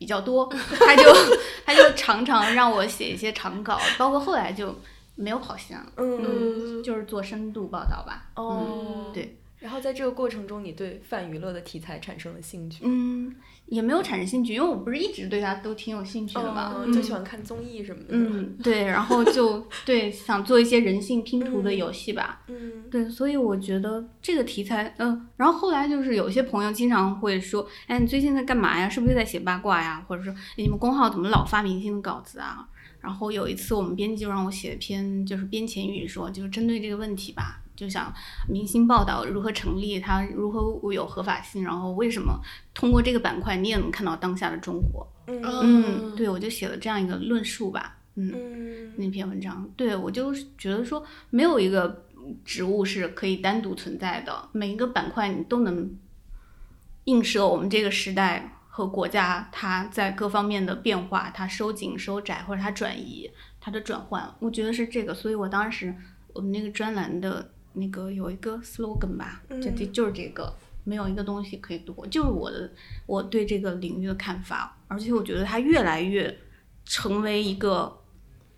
比较多，他就 他就常常让我写一些长稿，包括后来就没有跑线了，嗯，就是做深度报道吧。哦，对。然后在这个过程中，你对泛娱乐的题材产生了兴趣？嗯，也没有产生兴趣，因为我不是一直对他都挺有兴趣的嘛，就喜欢看综艺什么的。嗯，对，然后就对想做一些人性拼图的游戏吧。嗯，对，所以我觉得这个题材，嗯，然后后来就是有些朋友经常会说，哎，你最近在干嘛呀？是不是在写八卦呀？或者说你们公号怎么老发明星的稿子啊？然后有一次我们编辑就让我写一篇就是编前语，说就是针对这个问题吧。就想明星报道如何成立，它如何有合法性，然后为什么通过这个板块你也能看到当下的中国？嗯，对，我就写了这样一个论述吧。嗯，那篇文章，对我就觉得说，没有一个职务是可以单独存在的，每一个板块你都能映射我们这个时代和国家它在各方面的变化，它收紧、收窄或者它转移、它的转换，我觉得是这个。所以我当时我们那个专栏的。那个有一个 slogan 吧，就这就是这个，没有一个东西可以躲，就是我的我对这个领域的看法，而且我觉得它越来越成为一个。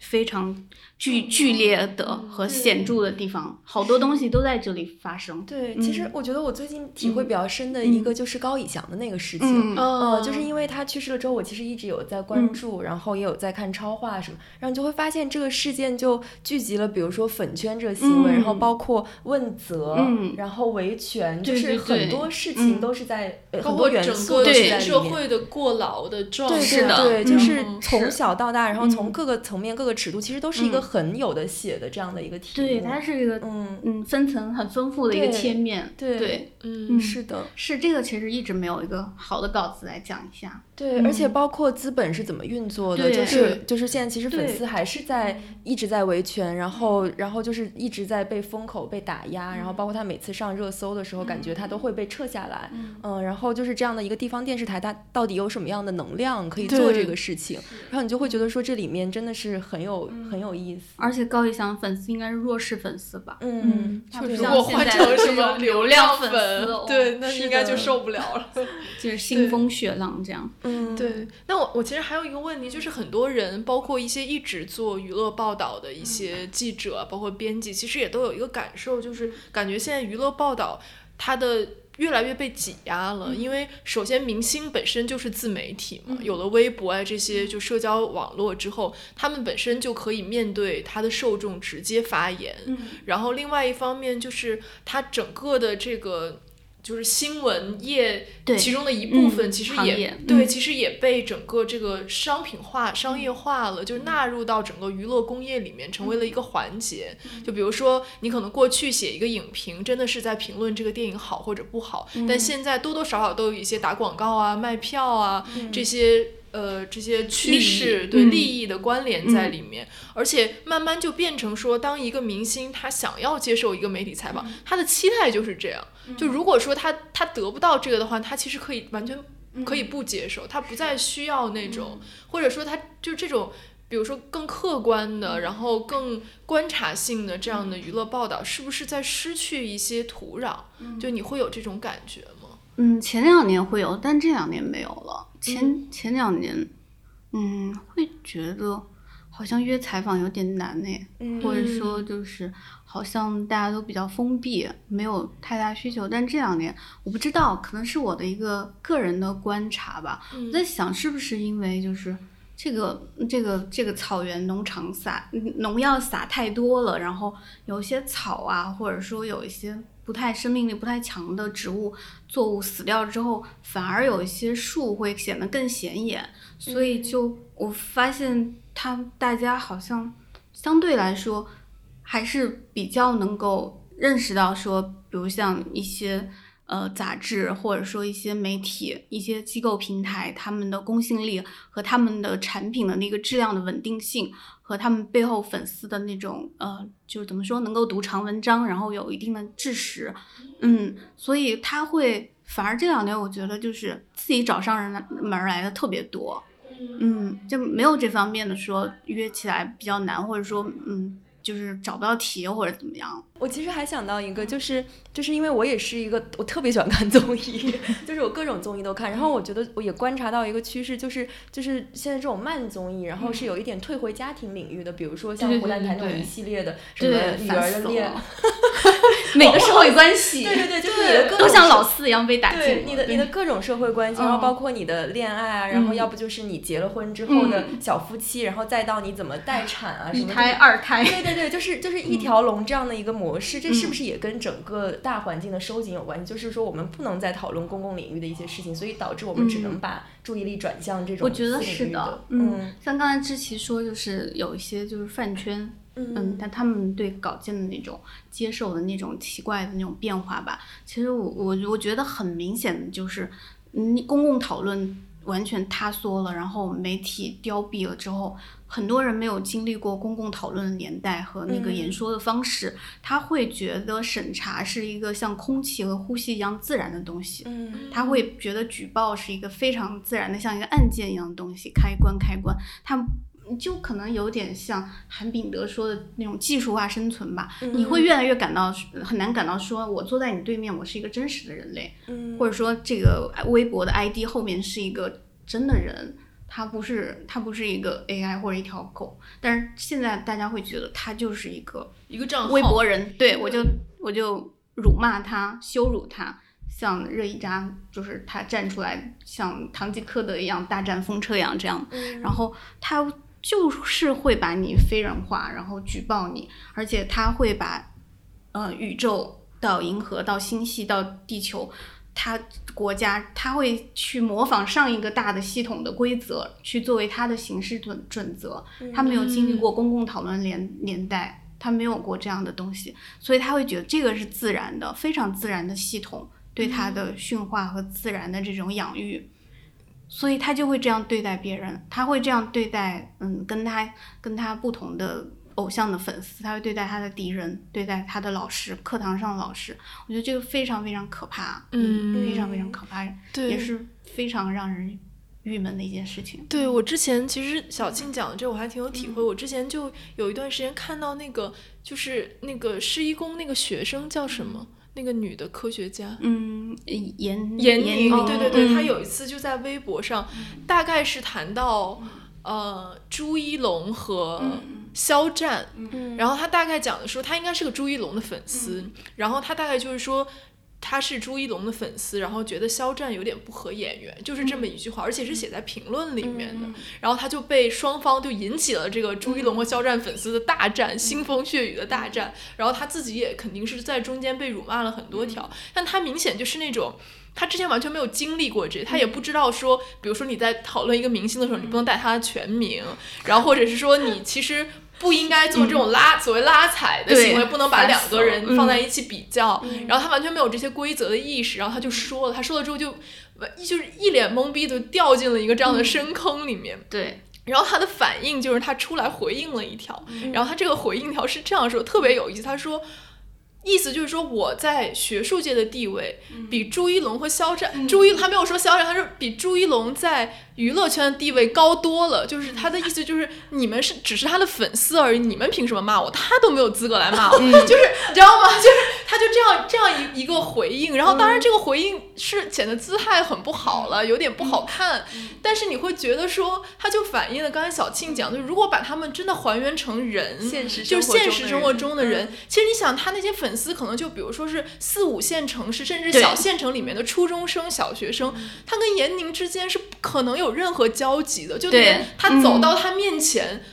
非常剧剧烈的和显著的地方，好多东西都在这里发生。对，其实我觉得我最近体会比较深的一个就是高以翔的那个事情，呃，就是因为他去世了之后，我其实一直有在关注，然后也有在看超话什么，然后你就会发现这个事件就聚集了，比如说粉圈这个行为，然后包括问责，然后维权，就是很多事情都是在很多元素都是在社会的过劳的状态。对对对，就是从小到大，然后从各个层面各个。个尺度，其实都是一个很有的写的这样的一个题目。对，它是一个嗯嗯分层很丰富的一个切面。对，嗯，是的，是这个其实一直没有一个好的稿子来讲一下。对，而且包括资本是怎么运作的，就是就是现在其实粉丝还是在一直在维权，然后然后就是一直在被封口、被打压，然后包括他每次上热搜的时候，感觉他都会被撤下来。嗯，然后就是这样的一个地方电视台，它到底有什么样的能量可以做这个事情？然后你就会觉得说这里面真的是很有很有意思。而且高以翔粉丝应该是弱势粉丝吧？嗯，如果换成什么流量粉丝，对，那应该就受不了了 就是腥风血浪这样。嗯，对。那我我其实还有一个问题，就是很多人，包括一些一直做娱乐报道的一些记者，包括编辑，其实也都有一个感受，就是感觉现在娱乐报道它的越来越被挤压了。因为首先明星本身就是自媒体嘛，有了微博啊这些就社交网络之后，他们本身就可以面对他的受众直接发言。然后另外一方面就是他整个的这个。就是新闻业其中的一部分，其实也对，其实也被整个这个商品化、商业化了，就是纳入到整个娱乐工业里面，成为了一个环节。就比如说，你可能过去写一个影评，真的是在评论这个电影好或者不好，但现在多多少少都有一些打广告啊、卖票啊这些。呃，这些趋势对利益的关联在里面，而且慢慢就变成说，当一个明星他想要接受一个媒体采访，他的期待就是这样。就如果说他他得不到这个的话，他其实可以完全可以不接受，他不再需要那种，或者说他就这种，比如说更客观的，然后更观察性的这样的娱乐报道，是不是在失去一些土壤？就你会有这种感觉吗？嗯，前两年会有，但这两年没有了。前前两年，嗯，会觉得好像约采访有点难呢，或者说就是好像大家都比较封闭，没有太大需求。但这两年，我不知道，可能是我的一个个人的观察吧。我在想，是不是因为就是这个这个这个草原农场撒农药撒太多了，然后有一些草啊，或者说有一些。不太生命力不太强的植物作物死掉之后，反而有一些树会显得更显眼，所以就我发现他大家好像相对来说还是比较能够认识到说，比如像一些。呃，杂志或者说一些媒体、一些机构平台，他们的公信力和他们的产品的那个质量的稳定性，和他们背后粉丝的那种呃，就是怎么说，能够读长文章，然后有一定的知识，嗯，所以他会反而这两年我觉得就是自己找上人门来的特别多，嗯，就没有这方面的说约起来比较难，或者说嗯。就是找不到题或者怎么样。我其实还想到一个，就是就是因为我也是一个，我特别喜欢看综艺，就是我各种综艺都看。然后我觉得我也观察到一个趋势，就是就是现在这种慢综艺，然后是有一点退回家庭领域的，比如说像湖南台那种一系列的什么女儿的恋，每个社会关系，对对对，就是你的各种都像老四一样被打进。你的你的各种社会关系，然后包括你的恋爱啊，然后要不就是你结了婚之后的小夫妻，然后再到你怎么待产啊，一胎二胎，对对。对，就是就是一条龙这样的一个模式，这是不是也跟整个大环境的收紧有关系？就是说，我们不能再讨论公共领域的一些事情，所以导致我们只能把注意力转向这种。我觉得是的，嗯，像刚才志奇说，就是有一些就是饭圈，嗯，但他们对稿件的那种接受的那种奇怪的那种变化吧，其实我我我觉得很明显的就是，嗯，公共讨论完全塌缩了，然后媒体凋敝了之后。很多人没有经历过公共讨论的年代和那个言说的方式，他会觉得审查是一个像空气和呼吸一样自然的东西。嗯，他会觉得举报是一个非常自然的，像一个按键一样的东西，开关开关，他就可能有点像韩炳德说的那种技术化生存吧。你会越来越感到很难感到说，我坐在你对面，我是一个真实的人类，或者说这个微博的 ID 后面是一个真的人。它不是，它不是一个 AI 或者一条狗，但是现在大家会觉得它就是一个一个账号，微博人，对我就我就辱骂他，羞辱他，像热依扎，就是他站出来像堂吉诃德一样大战风车一样这样，然后他就是会把你非人化，然后举报你，而且他会把呃宇宙到银河到星系到地球。他国家他会去模仿上一个大的系统的规则，去作为他的行事准准则。他没有经历过公共讨论年年代，他没有过这样的东西，所以他会觉得这个是自然的，非常自然的系统对他的驯化和自然的这种养育，所以他就会这样对待别人，他会这样对待嗯跟他跟他不同的。偶像的粉丝，他会对待他的敌人，对待他的老师，课堂上的老师，我觉得这个非常非常可怕，嗯，非常非常可怕，对，也是非常让人郁闷的一件事情。对我之前其实小庆讲的这我还挺有体会，我之前就有一段时间看到那个就是那个施一公那个学生叫什么，那个女的科学家，嗯，严严宁，对对对，她有一次就在微博上，大概是谈到呃朱一龙和。肖战，然后他大概讲的说，他应该是个朱一龙的粉丝，然后他大概就是说他是朱一龙的粉丝，然后觉得肖战有点不合眼缘，就是这么一句话，而且是写在评论里面的，然后他就被双方就引起了这个朱一龙和肖战粉丝的大战，腥风血雨的大战，然后他自己也肯定是在中间被辱骂了很多条，但他明显就是那种。他之前完全没有经历过这，他也不知道说，比如说你在讨论一个明星的时候，你不能带他的全名，然后或者是说你其实不应该做这种拉所谓拉踩的行为，不能把两个人放在一起比较。然后他完全没有这些规则的意识，然后他就说了，他说了之后就就是一脸懵逼的掉进了一个这样的深坑里面。对，然后他的反应就是他出来回应了一条，然后他这个回应条是这样说，特别有意思，他说。意思就是说，我在学术界的地位比朱一龙和肖战，朱一他没有说肖战，他是比朱一龙在。娱乐圈的地位高多了，就是他的意思就是 你们是只是他的粉丝而已，你们凭什么骂我？他都没有资格来骂我，就是你知道吗？就是他就这样这样一一个回应，然后当然这个回应是显得姿态很不好了，有点不好看，但是你会觉得说，他就反映了刚才小庆讲，就如果把他们真的还原成人，现实就现实生活中的人，其实你想他那些粉丝可能就比如说是四五线城市甚至小县城里面的初中生、小学生，他跟闫宁之间是不可能有。有任何交集的，就连他走到他面前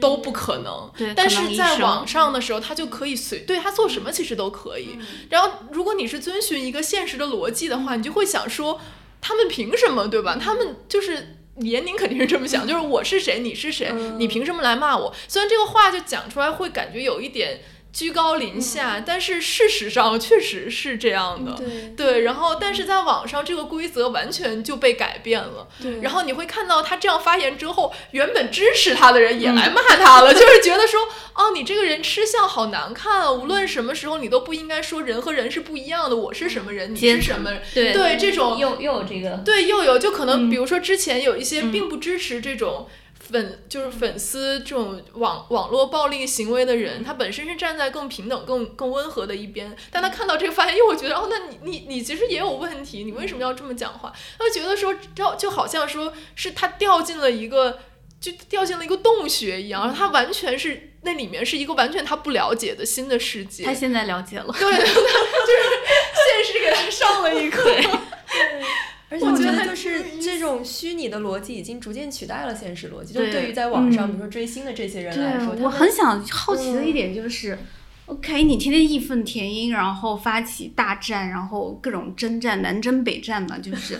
都不可能。但是在网上的时候，他就可以随对他做什么，其实都可以。然后，如果你是遵循一个现实的逻辑的话，你就会想说，他们凭什么，对吧？他们就是严宁肯定是这么想，就是我是谁，你是谁，你凭什么来骂我？虽然这个话就讲出来会感觉有一点。居高临下，但是事实上确实是这样的，对，然后但是在网上这个规则完全就被改变了，对，然后你会看到他这样发言之后，原本支持他的人也来骂他了，就是觉得说，哦，你这个人吃相好难看啊，无论什么时候你都不应该说人和人是不一样的，我是什么人，你是什么，对，对，这种又又有这个，对，又有就可能比如说之前有一些并不支持这种。粉就是粉丝这种网网络暴力行为的人，他本身是站在更平等、更更温和的一边，但他看到这个发言，又会觉得哦，那你你你其实也有问题，你为什么要这么讲话？他会觉得说，掉就好像说是他掉进了一个就掉进了一个洞穴一样，然后他完全是那里面是一个完全他不了解的新的世界。他现在了解了，对，就是现实给他上了一课。而且我觉得就是这种虚拟的逻辑已经逐渐取代了现实逻辑。就对于在网上，比如说追星的这些人来说，我很想好奇的一点就是，OK，你天天义愤填膺，然后发起大战，然后各种征战，南征北战嘛，就是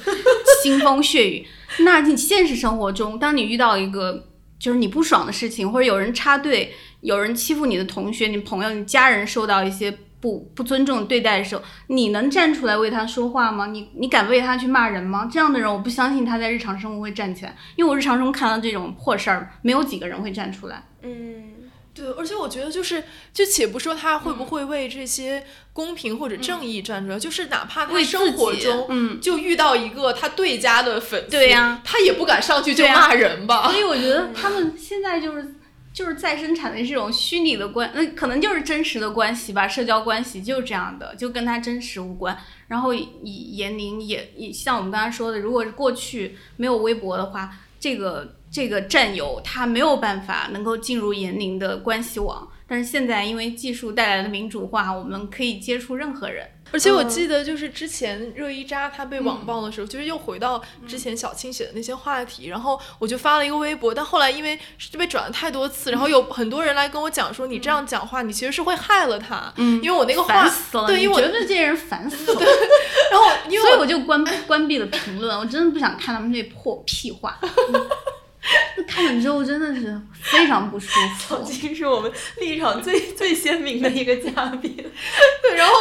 腥风血雨。那你现实生活中，当你遇到一个就是你不爽的事情，或者有人插队，有人欺负你的同学、你朋友、你家人受到一些。不不尊重对待的时候，你能站出来为他说话吗？你你敢为他去骂人吗？这样的人，我不相信他在日常生活会站起来，因为我日常中看到这种破事儿，没有几个人会站出来。嗯，对，而且我觉得就是，就且不说他会不会为这些公平或者正义站出来，就是哪怕他生活中，嗯，就遇到一个他对家的粉丝，对呀，他也不敢上去就骂人吧。所以我觉得他们现在就是。就是再生产的这种虚拟的关，那可能就是真实的关系吧，社交关系就是这样的，就跟他真实无关。然后以严宁也也像我们刚才说的，如果是过去没有微博的话，这个这个战友他没有办法能够进入严宁的关系网，但是现在因为技术带来的民主化，我们可以接触任何人。而且我记得，就是之前热依扎她被网暴的时候，就是又回到之前小青写的那些话题，然后我就发了一个微博，但后来因为被转了太多次，然后有很多人来跟我讲说，你这样讲话，你其实是会害了他，嗯因为我那个话，对，因为我觉得这些人烦死了。然后因为所以我就关 关闭了评论，我真的不想看他们那破屁话。那 看了之后真的是非常不舒服。小金是我们立场最最鲜明的一个嘉宾。对，然后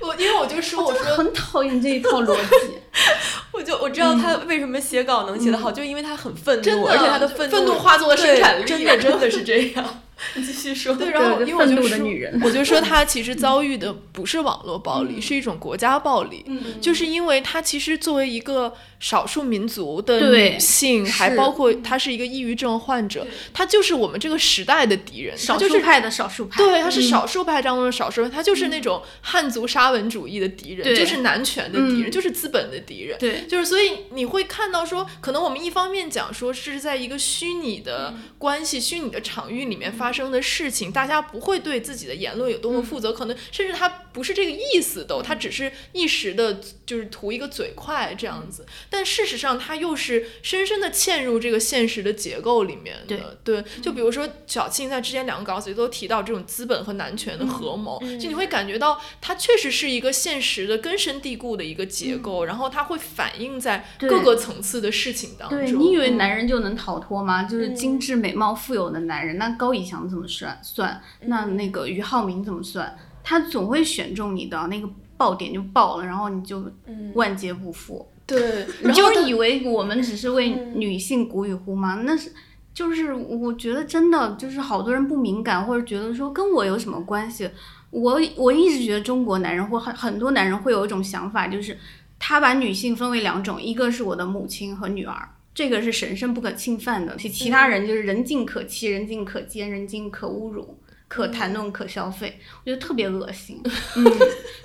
我因为我就说，我说很讨厌这一套逻辑。我就我知道他为什么写稿能写得好，就因为他很愤怒，而且他的愤怒化作了生产力，真的真的是这样。你继续说。对，然后因为我就说，我就说他其实遭遇的不是网络暴力，是一种国家暴力。嗯，就是因为他其实作为一个少数民族的女性，还包括她是一个抑郁症患者，她就是我们这个时代的敌人。少数派的少数派。对，她是少数派当中的少数派，她就是那种汉族沙文主义的敌人，就是男权的敌人，就是资本的敌人。对，就是所以你会看到说，可能我们一方面讲说是在一个虚拟的关系、虚拟的场域里面发生的事情。大家不会对自己的言论有多么负责，可能甚至他不是这个意思都，他只是一时的，就是图一个嘴快这样子。但事实上，它又是深深的嵌入这个现实的结构里面的。对，就比如说小庆在之前两个稿子里都提到这种资本和男权的合谋，就你会感觉到它确实是一个现实的根深蒂固的一个结构，然后它会反映在各个层次的事情当中。对你以为男人就能逃脱吗？就是精致、美貌、富有的男人，那高以翔怎么算？算那那个俞灏明怎么算？他总会选中你的那个爆点就爆了，然后你就万劫不复。对，你就以为我们只是为女性鼓与呼吗？那是就是我觉得真的就是好多人不敏感，或者觉得说跟我有什么关系？我我一直觉得中国男人或很很多男人会有一种想法，就是他把女性分为两种，一个是我的母亲和女儿。这个是神圣不可侵犯的，其其他人就是人尽可欺，人尽可奸，人尽可侮辱，可谈论，可消费，我觉得特别恶心。嗯，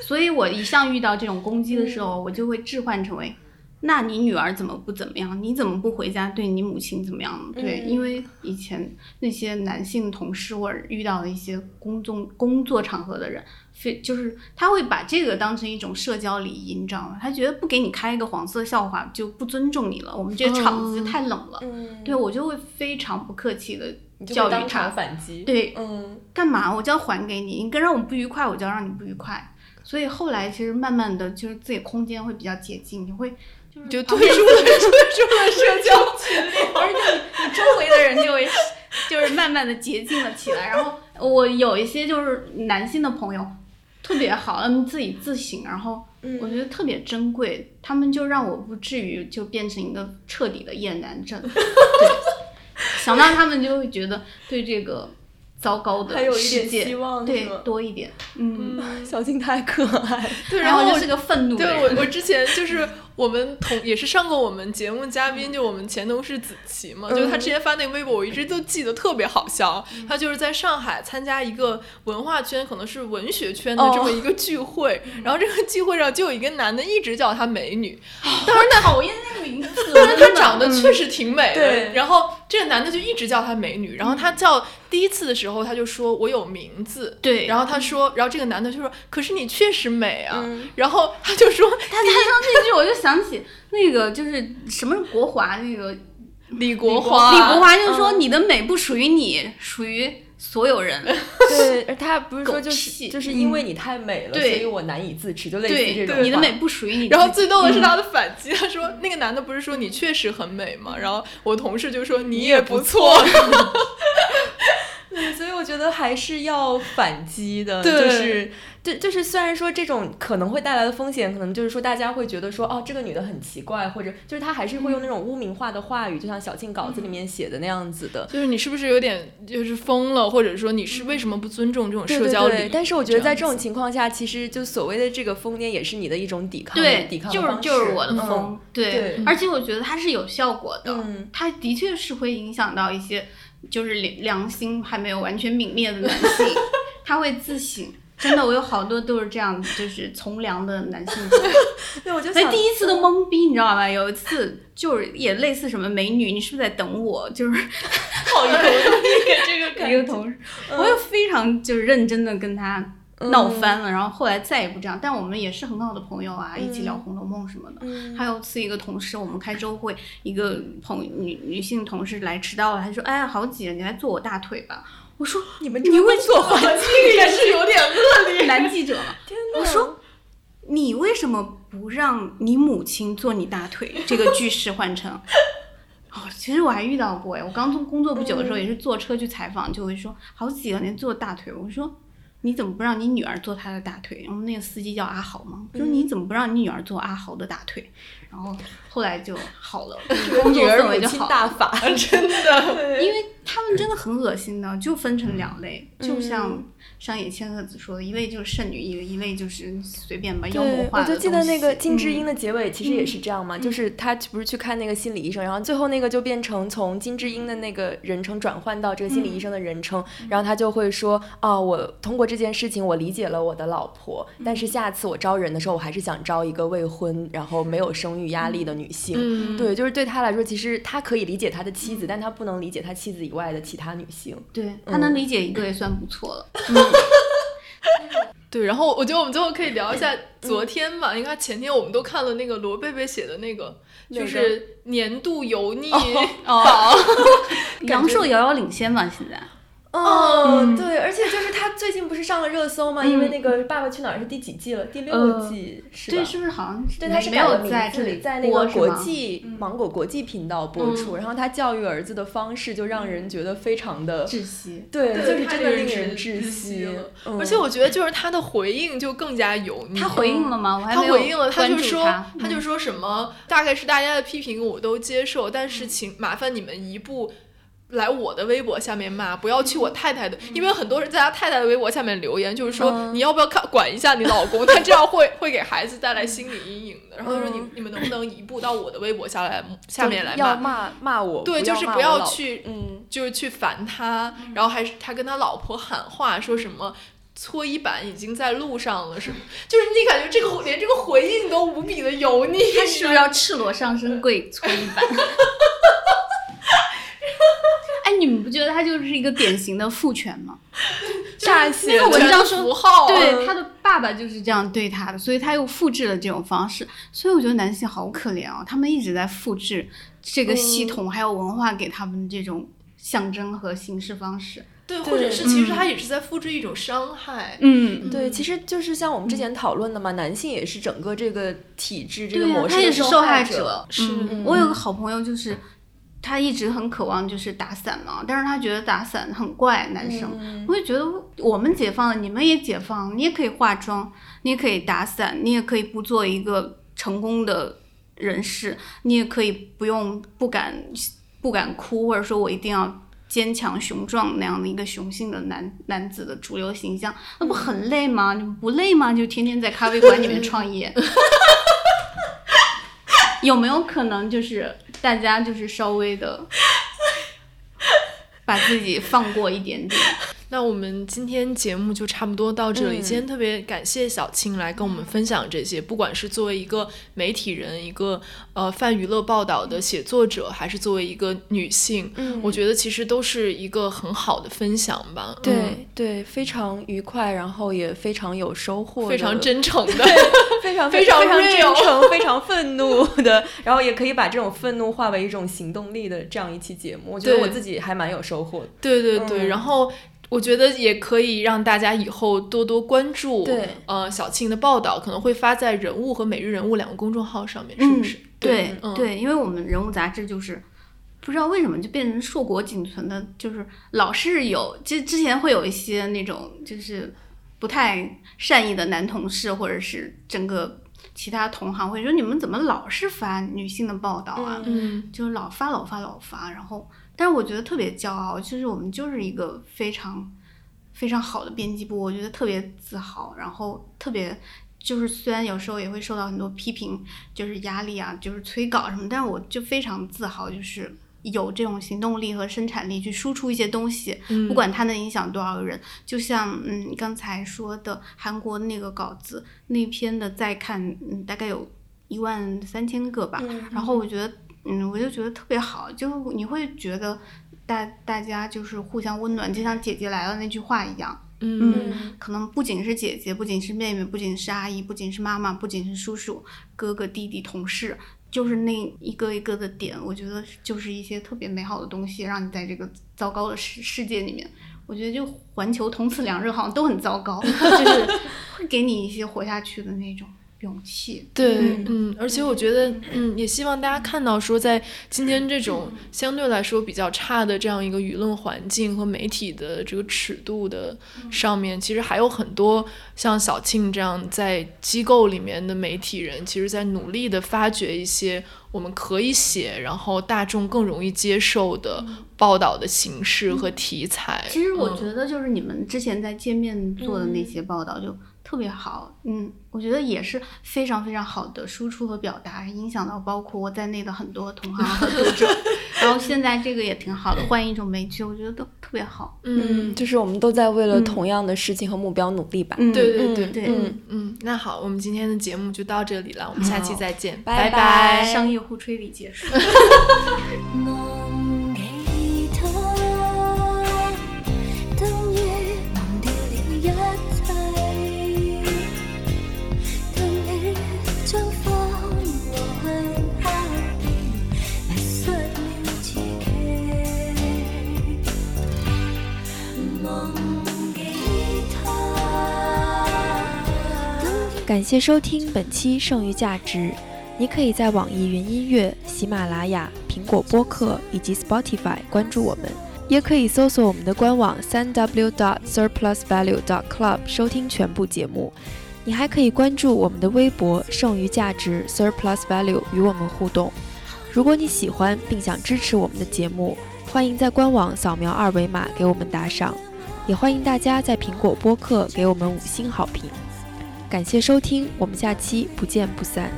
所以我一向遇到这种攻击的时候，我就会置换成为，那你女儿怎么不怎么样？你怎么不回家对你母亲怎么样？对，因为以前那些男性同事或者遇到的一些公众工作场合的人。非就是他会把这个当成一种社交礼仪，你知道吗？他觉得不给你开一个黄色笑话就不尊重你了。我们这个场子太冷了，对我就会非常不客气的教育他反击。对，嗯，干嘛？我就要还给你，你跟让我不愉快，我就要让你不愉快。所以后来其实慢慢的就是自己空间会比较接近，你会就就退出了退出了社交群里，而且你周围的人就会就是慢慢的洁净了起来。然后我有一些就是男性的朋友。特别好，他们自己自省，然后我觉得特别珍贵，他们就让我不至于就变成一个彻底的厌男症。对，想到他们就会觉得对这个糟糕的世界，对多一点。嗯，小静太可爱，对，然后就是个愤怒。对我，我之前就是。我们同也是上过我们节目嘉宾，就我们前同事子琪嘛，就是他之前发那个微博，我一直都记得特别好笑。他就是在上海参加一个文化圈，可能是文学圈的这么一个聚会，然后这个聚会上就有一个男的一直叫她美女，当然讨厌那个名字，但是她长得确实挺美的。然后这个男的就一直叫她美女，然后他叫第一次的时候他就说我有名字，对，然后他说，然后这个男的就说，可是你确实美啊，然后他就说，他他说那句我就。想起那个就是什么国华那个李国华，李国华就说你的美不属于你，属于所有人。对，他不是说就是就是因为你太美了，所以我难以自持，就类似这种。你的美不属于你。然后最逗的是他的反击，他说那个男的不是说你确实很美吗？然后我同事就说你也不错。对，所以我觉得还是要反击的，就是，就就是虽然说这种可能会带来的风险，可能就是说大家会觉得说，哦，这个女的很奇怪，或者就是她还是会用那种污名化的话语，就像小静稿子里面写的那样子的，就是你是不是有点就是疯了，或者说你是为什么不尊重这种社交礼仪？但是我觉得在这种情况下，其实就所谓的这个疯癫也是你的一种抵抗，对，抵抗就是就是我的疯，对，而且我觉得它是有效果的，它的确是会影响到一些。就是良良心还没有完全泯灭的男性，他会自省。真的，我有好多都是这样，就是从良的男性。对，我就所以第一次都懵逼，你知道吧？有一次就是也类似什么美女，你是不是在等我？就是，好有这个感觉。一个同事，我又非常就是认真的跟他。闹翻了，然后后来再也不这样，但我们也是很好的朋友啊，一起聊《红楼梦》什么的。还有次一个同事，我们开周会，一个朋女女性同事来迟到了，她说：“哎呀，好挤，你来坐我大腿吧。”我说：“你们你为做环境 也是有点恶劣。”男记者，我说：“你为什什么不让你母亲坐你大腿？这个句式换成。哦，其实我还遇到过哎，我刚从工作不久的时候，也是坐车去采访，就会说好几个人坐大腿。我说你怎么不让你女儿坐他的大腿？我们那个司机叫阿豪嘛，我说你怎么不让你女儿坐阿豪的大腿？然后后来就好了，工作氛围就好。大法真的，因为他们真的很恶心的，就分成两类，就像。上野千鹤子说的，一类就是剩女，一一类就是随便吧，妖魔化的我就记得那个金智英的结尾其实也是这样嘛，就是他不是去看那个心理医生，然后最后那个就变成从金智英的那个人称转换到这个心理医生的人称，然后他就会说啊，我通过这件事情我理解了我的老婆，但是下次我招人的时候，我还是想招一个未婚然后没有生育压力的女性。对，就是对他来说，其实他可以理解他的妻子，但他不能理解他妻子以外的其他女性。对他能理解一个也算不错了。对，然后我觉得我们最后可以聊一下昨天吧，应该前天我们都看了那个罗贝贝写的那个，就是年度油腻 榜，杨烁遥遥领先嘛，现在。哦，对，而且就是他最近不是上了热搜吗？因为那个《爸爸去哪儿》是第几季了？第六季是吧？对，是不是好像？对，他是没有在这里在那个国际芒果国际频道播出，然后他教育儿子的方式就让人觉得非常的窒息。对，就是真的令人窒息。而且我觉得就是他的回应就更加油腻。他回应了吗？我还他回应了，他就说，他就说什么？大概是大家的批评我都接受，但是请麻烦你们一步。来我的微博下面骂，不要去我太太的，因为很多人在他太太的微博下面留言，就是说你要不要看管一下你老公，他这样会会给孩子带来心理阴影的。然后他说你你们能不能移步到我的微博下来下面来骂骂骂我？对，就是不要去，嗯，就是去烦他，然后还是他跟他老婆喊话，说什么搓衣板已经在路上了什么，就是你感觉这个连这个回应都无比的油腻，他是不是要赤裸上身跪搓衣板？哎，你们不觉得他就是一个典型的父权吗？那个文章说，对他的爸爸就是这样对他的，所以他又复制了这种方式。所以我觉得男性好可怜哦，他们一直在复制这个系统还有文化给他们这种象征和形式方式。对，或者是其实他也是在复制一种伤害。嗯，对，其实就是像我们之前讨论的嘛，男性也是整个这个体制这个模式的受害者。是，我有个好朋友就是。他一直很渴望就是打伞嘛，但是他觉得打伞很怪，男生。我就觉得我们解放了，你们也解放，你也可以化妆，你也可以打伞，你也可以不做一个成功的人士，你也可以不用不敢不敢哭，或者说我一定要坚强雄壮那样的一个雄性的男男子的主流形象，那不很累吗？你不累吗？就天天在咖啡馆里面创业。有没有可能就是大家就是稍微的把自己放过一点点？那我们今天节目就差不多到这里。今天特别感谢小青来跟我们分享这些，不管是作为一个媒体人，一个呃泛娱乐报道的写作者，还是作为一个女性，嗯，我觉得其实都是一个很好的分享吧。对对，非常愉快，然后也非常有收获，非常真诚的，非常 非常非常真诚，非常愤怒的，然后也可以把这种愤怒化为一种行动力的这样一期节目，我觉得我自己还蛮有收获的。对对对，然后。我觉得也可以让大家以后多多关注，对，呃，小庆的报道可能会发在人物和每日人物两个公众号上面，是不是？对对，因为我们人物杂志就是不知道为什么就变成硕果仅存的，就是老是有，就之前会有一些那种就是不太善意的男同事或者是整个其他同行会说你们怎么老是发女性的报道啊？嗯，就是老发老发老发，然后。但是我觉得特别骄傲，其实我们就是一个非常非常好的编辑部，我觉得特别自豪。然后特别就是虽然有时候也会受到很多批评，就是压力啊，就是催稿什么，但是我就非常自豪，就是有这种行动力和生产力去输出一些东西，不管它能影响多少个人。就像嗯刚才说的韩国那个稿子那篇的再看，嗯大概有一万三千个吧。然后我觉得。嗯，我就觉得特别好，就你会觉得大大家就是互相温暖，就像姐姐来了那句话一样。嗯，可能不仅是姐姐，不仅是妹妹，不仅是阿姨，不仅是妈妈，不仅是叔叔、哥哥、弟弟、同事，就是那一个一个的点，我觉得就是一些特别美好的东西，让你在这个糟糕的世世界里面，我觉得就环球同此两日好像都很糟糕，就是会给你一些活下去的那种。勇气。对，嗯，而且我觉得，嗯，也希望大家看到说，在今天这种相对来说比较差的这样一个舆论环境和媒体的这个尺度的上面，其实还有很多像小庆这样在机构里面的媒体人，其实在努力的发掘一些。我们可以写，然后大众更容易接受的报道的形式和题材。其实我觉得，就是你们之前在界面做的那些报道，就。特别好，嗯，我觉得也是非常非常好的输出和表达，影响到包括我在内的很多同行和读者。然后现在这个也挺好的，换一种媒介，我觉得都特别好。嗯，就是我们都在为了同样的事情和目标努力吧。对对对对，嗯嗯。那好，我们今天的节目就到这里了，我们下期再见，拜拜。商业互吹里结束。感谢收听本期《剩余价值》，你可以在网易云音乐、喜马拉雅、苹果播客以及 Spotify 关注我们，也可以搜索我们的官网三 w dot surplusvalue dot club 收听全部节目。你还可以关注我们的微博“剩余价值 Surplus Value” 与我们互动。如果你喜欢并想支持我们的节目，欢迎在官网扫描二维码给我们打赏，也欢迎大家在苹果播客给我们五星好评。感谢收听，我们下期不见不散。